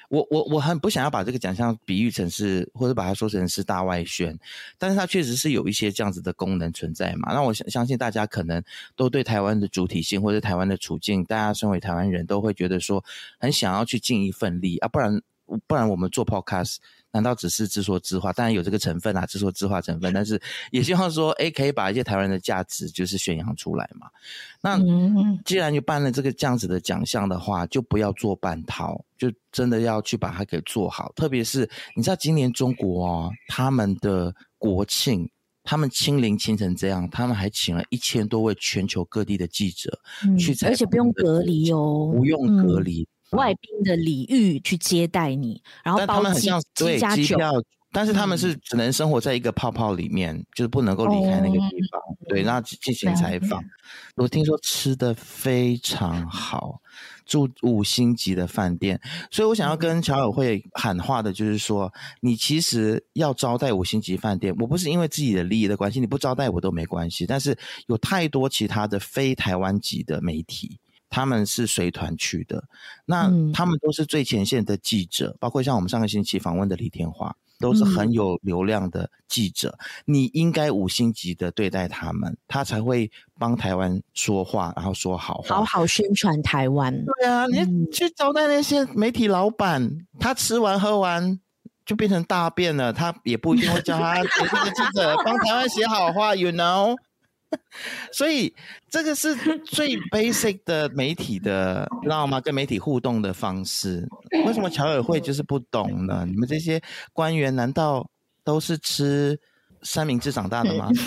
我我我很不想要把这个奖项比喻成是，或者把它说成是大外宣，但是它确实是有一些这样子的功能存在嘛。那我相相信大家可能都对台湾的主体性或者台湾的处境，大家身为台湾人都会觉得说很想要去尽一份力啊，不然不然我们做 podcast。难道只是自说自话？当然有这个成分啊，自说自话成分。但是也希望说，哎，可以把一些台湾人的价值就是宣扬出来嘛。那既然你办了这个这样子的奖项的话，就不要做半套，就真的要去把它给做好。特别是你知道，今年中国哦，他们的国庆，他们清零清成这样，他们还请了一千多位全球各地的记者去采访，而且不用隔离哦，不用隔离。嗯外宾的礼遇去接待你，然后包机机加酒，但是他们是只能生活在一个泡泡里面，嗯、就是不能够离开那个地方。哦、对，然后进行采访。嗯、我听说吃的非常好，住五星级的饭店。所以我想要跟侨委会喊话的就是说，你其实要招待五星级饭店，我不是因为自己的利益的关系，你不招待我都没关系。但是有太多其他的非台湾籍的媒体。他们是随团去的，那他们都是最前线的记者，嗯、包括像我们上个星期访问的李天华，都是很有流量的记者。嗯、你应该五星级的对待他们，他才会帮台湾说话，然后说好话，好好宣传台湾。对啊，你去招待那些媒体老板，他吃完喝完就变成大便了，他也不一定会叫他这个记者帮台湾写好话，you know。所以这个是最 [laughs] basic 的媒体的，知道吗？跟媒体互动的方式，为什么侨委会就是不懂呢？你们这些官员难道都是吃三明治长大的吗？[laughs]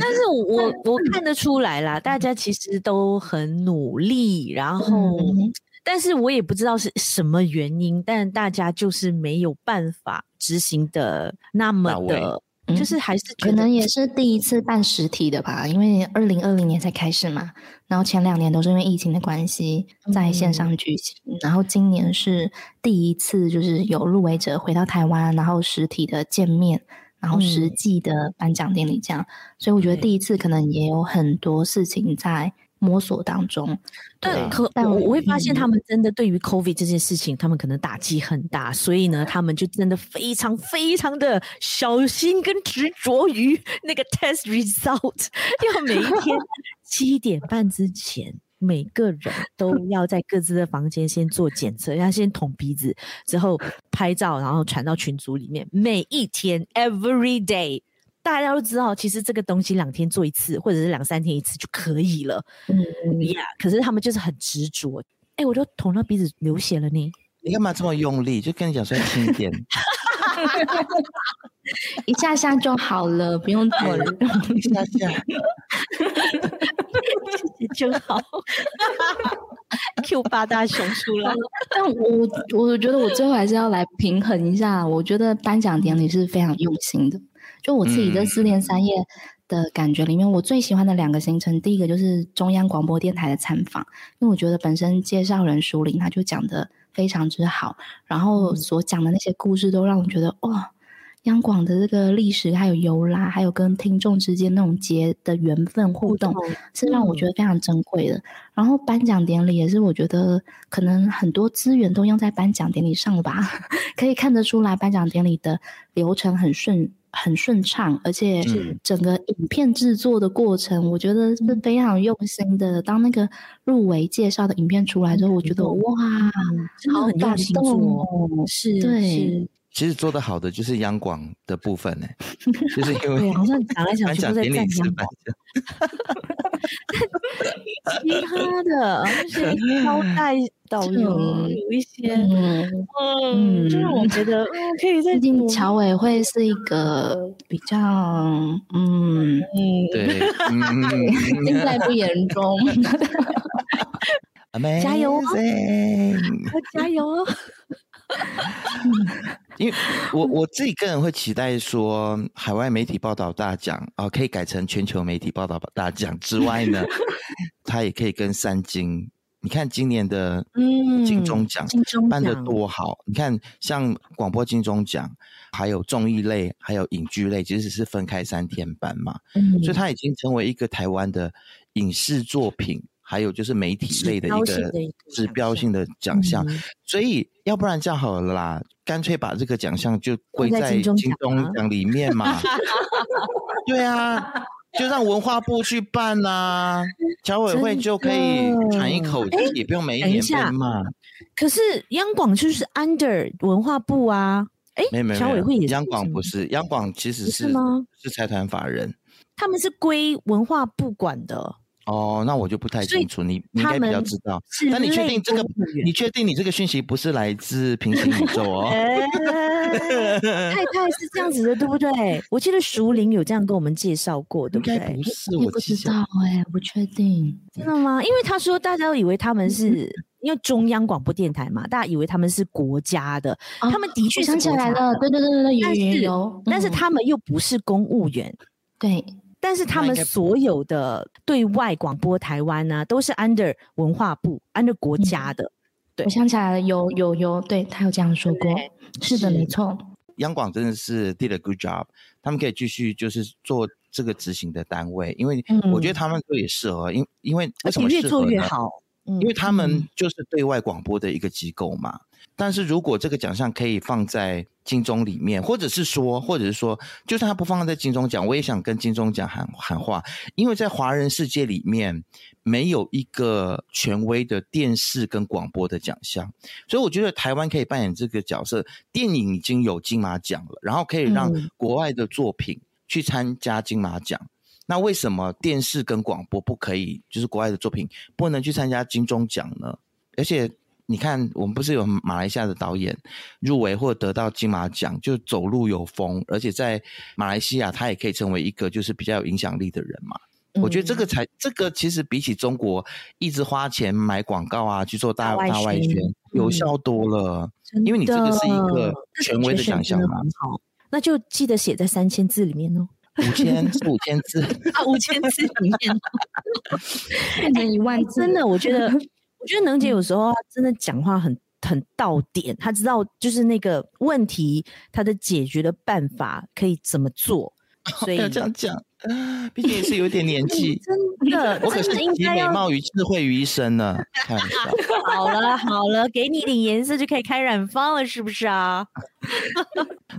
但是我我看得出来啦，大家其实都很努力，然后，但是我也不知道是什么原因，但大家就是没有办法执行的那么的。就是还是可能也是第一次办实体的吧，因为二零二零年才开始嘛，然后前两年都是因为疫情的关系在线上举行，嗯、然后今年是第一次就是有入围者回到台湾，然后实体的见面，然后实际的颁奖典礼这样，嗯、所以我觉得第一次可能也有很多事情在。摸索当中，对，可但我我会发现他们真的对于 COVID 这件事情，他们可能打击很大，所以呢，他们就真的非常非常的小心跟执着于那个 test result，[laughs] 要每一天 [laughs] 七点半之前，每个人都要在各自的房间先做检测，要先捅鼻子，之后拍照，然后传到群组里面，每一天 every day。大家都知道，其实这个东西两天做一次，或者是两三天一次就可以了。嗯呀，可是他们就是很执着。哎、欸，我都捅到鼻子流血了呢。你干嘛这么用力？就跟你讲说轻一点，[laughs] 一下下就好了，不用 [laughs] 做了，一下下，真好。[laughs] Q 八大熊出来了，但我我觉得我最后还是要来平衡一下。我觉得颁奖典礼是非常用心的。就我自己这四天三夜的感觉里面，嗯、我最喜欢的两个行程，第一个就是中央广播电台的参访，因为我觉得本身介绍人淑铃他就讲的非常之好，然后所讲的那些故事都让我觉得哇，央广的这个历史还有由来，还有跟听众之间那种结的缘分互动，是让我觉得非常珍贵的。嗯、然后颁奖典礼也是我觉得可能很多资源都用在颁奖典礼上了吧，[laughs] 可以看得出来颁奖典礼的流程很顺。很顺畅，而且整个影片制作的过程，我觉得是非常用心的。嗯、当那个入围介绍的影片出来之后，嗯、我觉得哇，真的很用心做，哦、是，对。是其实做得好的就是央广的部分呢，[laughs] 就是因为对，好像讲来讲去都在讲央广。其他的就是招待导游有一些，嗯，就是我觉得可以在。毕竟侨委会是一个比较，嗯，对，现在不严重。[laughs] 加油，加油！[laughs] 因为我我自己个人会期待说，海外媒体报道大奖啊、呃，可以改成全球媒体报道大奖之外呢，它也可以跟三金。你看今年的金钟奖颁的多好，你看像广播金钟奖，还有综艺类，还有影剧类，其实是分开三天颁嘛，嗯、所以它已经成为一个台湾的影视作品，还有就是媒体类的一个指标性的奖项。所以要不然这样好了啦，干脆把这个奖项就归在金钟奖里面嘛。[laughs] 对啊。就让文化部去办呐、啊，侨委会就可以喘一口气，也不用每一年被骂。可是央广就是 under 文化部啊，哎，没没侨委会也是央广不是，央广其实是是吗？是财团法人，他们是归文化部管的。哦，那我就不太清楚，你你应该比较知道。但你确定这个？你确定你这个讯息不是来自平行宇宙哦？[laughs] 太太是这样子的，对不对？我记得熟龄有这样跟我们介绍过，对不对？不是，我不知道哎，不确定。真的吗？因为他说大家都以为他们是因为中央广播电台嘛，大家以为他们是国家的，他们的确想起来了，对对对对对，有，但是他们又不是公务员，对。但是他们所有的对外广播台湾呢、啊，都是 under 文化部，under 国家的。对，我想起来了，有有有，对他有这样说过，是的，没错。央广真的是 did a good job，他们可以继续就是做这个执行的单位，因为我觉得他们也适合，因因为为什么越做越好？因为他们就是对外广播的一个机构嘛。但是如果这个奖项可以放在金钟里面，或者是说，或者是说，就算他不放在金钟奖，我也想跟金钟奖喊喊话，因为在华人世界里面没有一个权威的电视跟广播的奖项，所以我觉得台湾可以扮演这个角色。电影已经有金马奖了，然后可以让国外的作品去参加金马奖，嗯、那为什么电视跟广播不可以？就是国外的作品不能去参加金钟奖呢？而且。你看，我们不是有马来西亚的导演入围或得到金马奖，就走路有风，而且在马来西亚他也可以成为一个就是比较有影响力的人嘛。嗯、我觉得这个才，这个其实比起中国一直花钱买广告啊去做大大外宣，有效多了。嗯、因为你这个是一个权威的奖项嘛。好，那就记得写在三千字里面哦。五千是五千字 [laughs] 啊，五千字里面 [laughs] 变成一万字，真的，我觉得。[laughs] 我觉得能姐有时候真的讲话很很到点，她知道就是那个问题，她的解决的办法可以怎么做。所以要这样讲，毕竟也是有点年 [laughs] 纪，[laughs] 真的，我可是集美貌与智慧于一身呢。开玩笑，[laughs] 好了好了，给你一点颜色就可以开染坊了，是不是啊？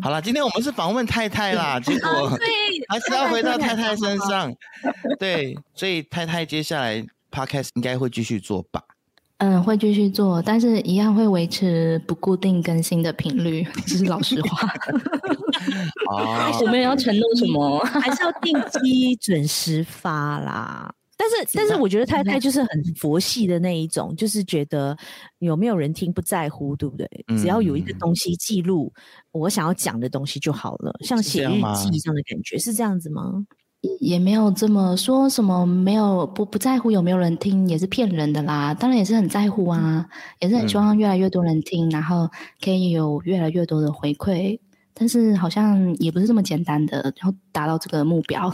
好了，今天我们是访问太太啦，结果还是要回到太太身上。对，所以太太接下来 podcast 应该会继续做吧。嗯，会继续做，但是一样会维持不固定更新的频率，这是老实话。[laughs] 哦，我们要承诺什么？还是要定期准时发啦。但是，但是我觉得太太就是很佛系的那一种，就是觉得有没有人听不在乎，对不对？嗯、只要有一个东西记录我想要讲的东西就好了，像写日记这样的感觉，是这样子吗？也没有这么说什么，没有不不在乎有没有人听，也是骗人的啦。当然也是很在乎啊，也是很希望越来越多人听，嗯、然后可以有越来越多的回馈。但是好像也不是这么简单的，然后达到这个目标。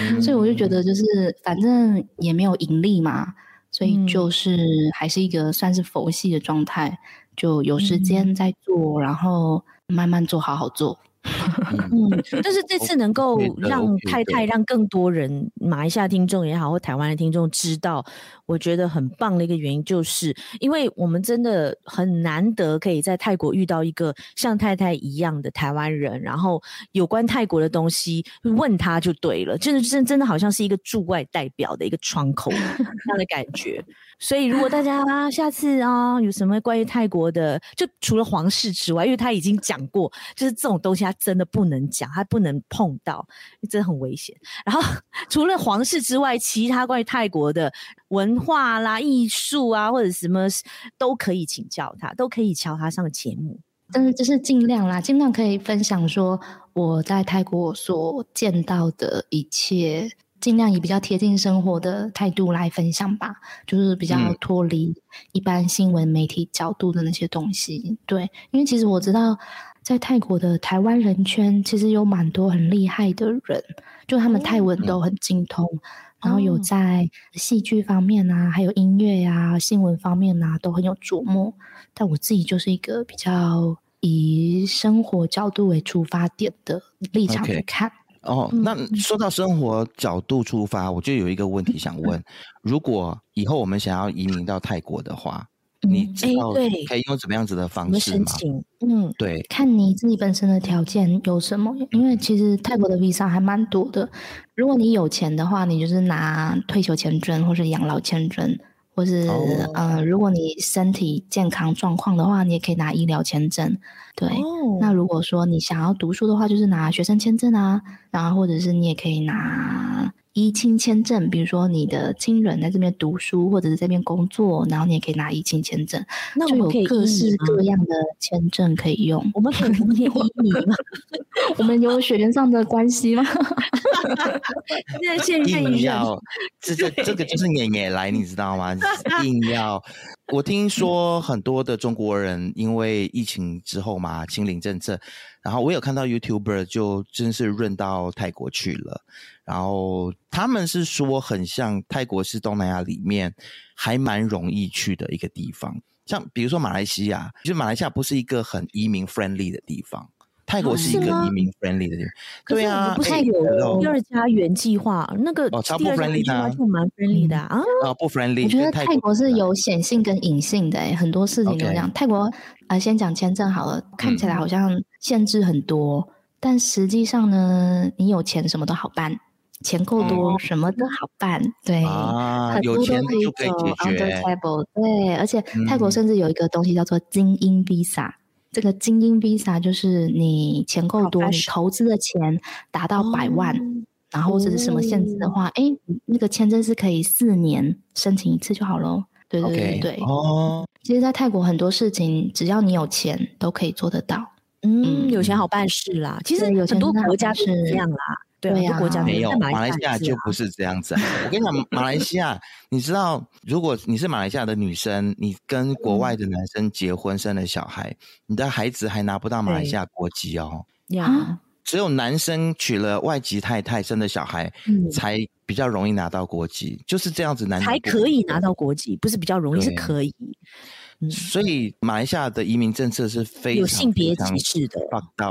嗯、[laughs] 所以我就觉得，就是反正也没有盈利嘛，所以就是还是一个算是佛系的状态，就有时间再做，嗯、然后慢慢做，好好做。嗯，但是这次能够让太太让更多人，马来西亚听众也好，或台湾的听众知道，我觉得很棒的一个原因，就是因为我们真的很难得可以在泰国遇到一个像太太一样的台湾人，然后有关泰国的东西问他就对了，真的真真的好像是一个驻外代表的一个窗口 [laughs] 那样的感觉。所以如果大家下次啊有什么关于泰国的，就除了皇室之外，因为他已经讲过，就是这种东西他真的不能讲，他不能碰到，真的很危险。然后 [laughs] 除了皇室之外，其他关于泰国的文化啦、艺术啊，或者什么都可以请教他，都可以敲他上节目。但是就是尽量啦，尽量可以分享说我在泰国所见到的一切。尽量以比较贴近生活的态度来分享吧，就是比较脱离一般新闻媒体角度的那些东西。嗯、对，因为其实我知道，在泰国的台湾人圈，其实有蛮多很厉害的人，就他们泰文都很精通，嗯、然后有在戏剧方面啊，还有音乐呀、啊、新闻方面啊，都很有琢磨。但我自己就是一个比较以生活角度为出发点的立场去看。Okay. 哦，那说到生活角度出发，我就有一个问题想问：[laughs] 如果以后我们想要移民到泰国的话，你知道可以用怎么样子的方式吗？嗯，对，看你自己本身的条件有什么。因为其实泰国的 visa 还蛮多的。如果你有钱的话，你就是拿退休签证或是养老签证，或是、oh. 呃，如果你身体健康状况的话，你也可以拿医疗签证。对，oh. 那如果说你想要读书的话，就是拿学生签证啊，然后或者是你也可以拿。依亲签证，比如说你的亲人在这边读书或者是这边工作，然后你也可以拿依亲签证，那我们可以各式各样的签证可以用。我们可以移民吗？[laughs] 我们有血缘上的关系吗？现在现在硬要，这这这个就是爷爷来，你知道吗？硬要。我听说很多的中国人因为疫情之后嘛，清零政策，然后我有看到 YouTuber 就真是润到泰国去了。然后他们是说，很像泰国是东南亚里面还蛮容易去的一个地方。像比如说马来西亚，其实马来西亚不是一个很移民 friendly 的地方，泰国是一个移民 friendly 的地方。对啊，不是有第二家园计划那个哦，超不 friendly 的，蛮 friendly 的啊。啊，不 friendly。我觉得泰国是有显性跟隐性的，很多事情都这样。泰国啊，先讲签证好了，看起来好像限制很多，但实际上呢，你有钱什么都好办。钱够多，什么都好办，嗯、对，啊、很多都可以走 under table，对，而且泰国甚至有一个东西叫做精英 visa，、嗯、这个精英 visa 就是你钱够多，你投资的钱达到百万，哦、然后或者是什么限制的话，哎、哦，那个签证是可以四年申请一次就好了，对对对对，哦，其实，在泰国很多事情，只要你有钱，都可以做得到，嗯，有钱好。办事啦，其实有很多国家是这样啦。对呀，国家没有，马来西亚就不是这样子。我跟你讲，马来西亚，你知道，如果你是马来西亚的女生，你跟国外的男生结婚生了小孩，你的孩子还拿不到马来西亚国籍哦。呀，只有男生娶了外籍太太生的小孩，才比较容易拿到国籍，就是这样子，男才可以拿到国籍，不是比较容易，是可以。所以马来西亚的移民政策是非常有性别歧视的，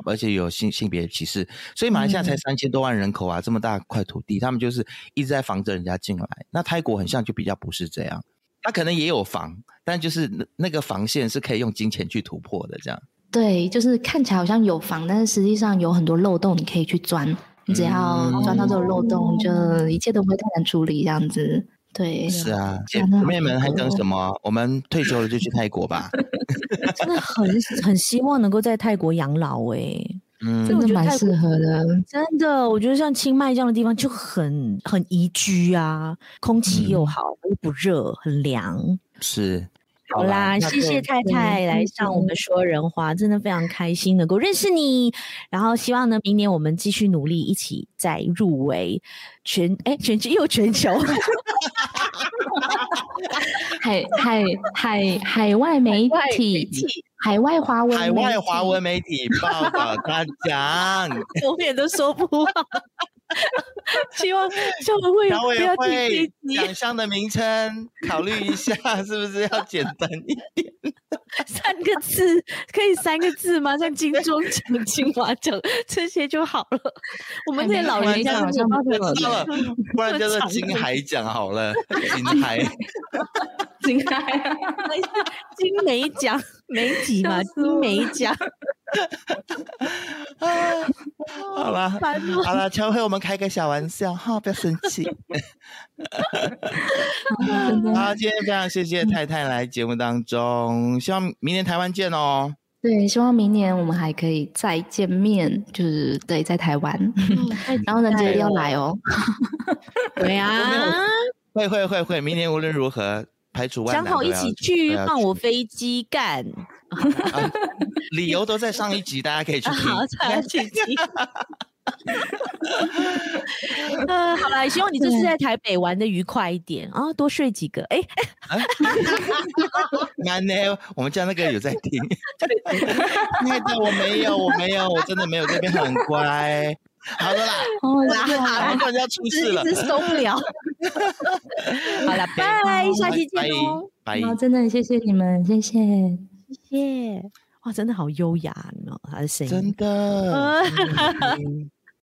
而且有性性别歧视。所以马来西亚才三千多万人口啊，嗯、这么大块土地，他们就是一直在防着人家进来。那泰国很像就比较不是这样，他可能也有防，但就是那那个防线是可以用金钱去突破的。这样对，就是看起来好像有防，但是实际上有很多漏洞你可以去钻，你只要钻到这个漏洞，就一切都不会太难处理。这样子。对，是啊，姐妹们还等什么？我们退休了就去泰国吧。[laughs] 真的很 [laughs] 很希望能够在泰国养老哎、欸，嗯，真的蛮适合的。真的，我觉得像清迈这样的地方就很很宜居啊，空气又好，又、嗯、不热，很凉。是。好啦，谢谢太太来上我们说人话，真的非常开心能够认识你。然后希望呢，明年我们继续努力，一起再入围全哎全球又全球 [laughs] 海 [laughs] 海海海外媒体海外华文海外华文媒体报道大奖，[laughs] 永远都说不完。[laughs] 希望校委会校委会奖项的名称考虑一下，是不是要简单一点？[laughs] 三个字可以三个字吗？像金钟奖、[laughs] 金马奖这些就好了。我们这些老人家好像不知道了，不然叫做金海奖好了。金海，金海，金美奖，媒体嘛，金美奖。好 [laughs] 了，好了，乔慧，我们开个小玩笑哈，不要生气。[laughs] 好，今天非常谢谢太太来节目当中，希望明年台湾见哦。对，希望明年我们还可以再见面，就是对，在台湾，[laughs] 然后呢，记得要来哦。对啊，会会会会，明年无论如何。排除万难，想好一起去放我飞机干，理由都在上一集，大家可以去听。好，上一集。[laughs] 呃，好了，希望你这次在台北玩的愉快一点啊，多睡几个。哎，[laughs] 难呢，我们家那个有在听。那个我没有，我没有，我真的没有，这边很乖。好的啦，啦，我感觉要出事了，受不了。[laughs] 好了，拜，下期见哦。拜，真的谢谢你们，谢谢，谢谢。哇，真的好优雅呢，他的声音，真的。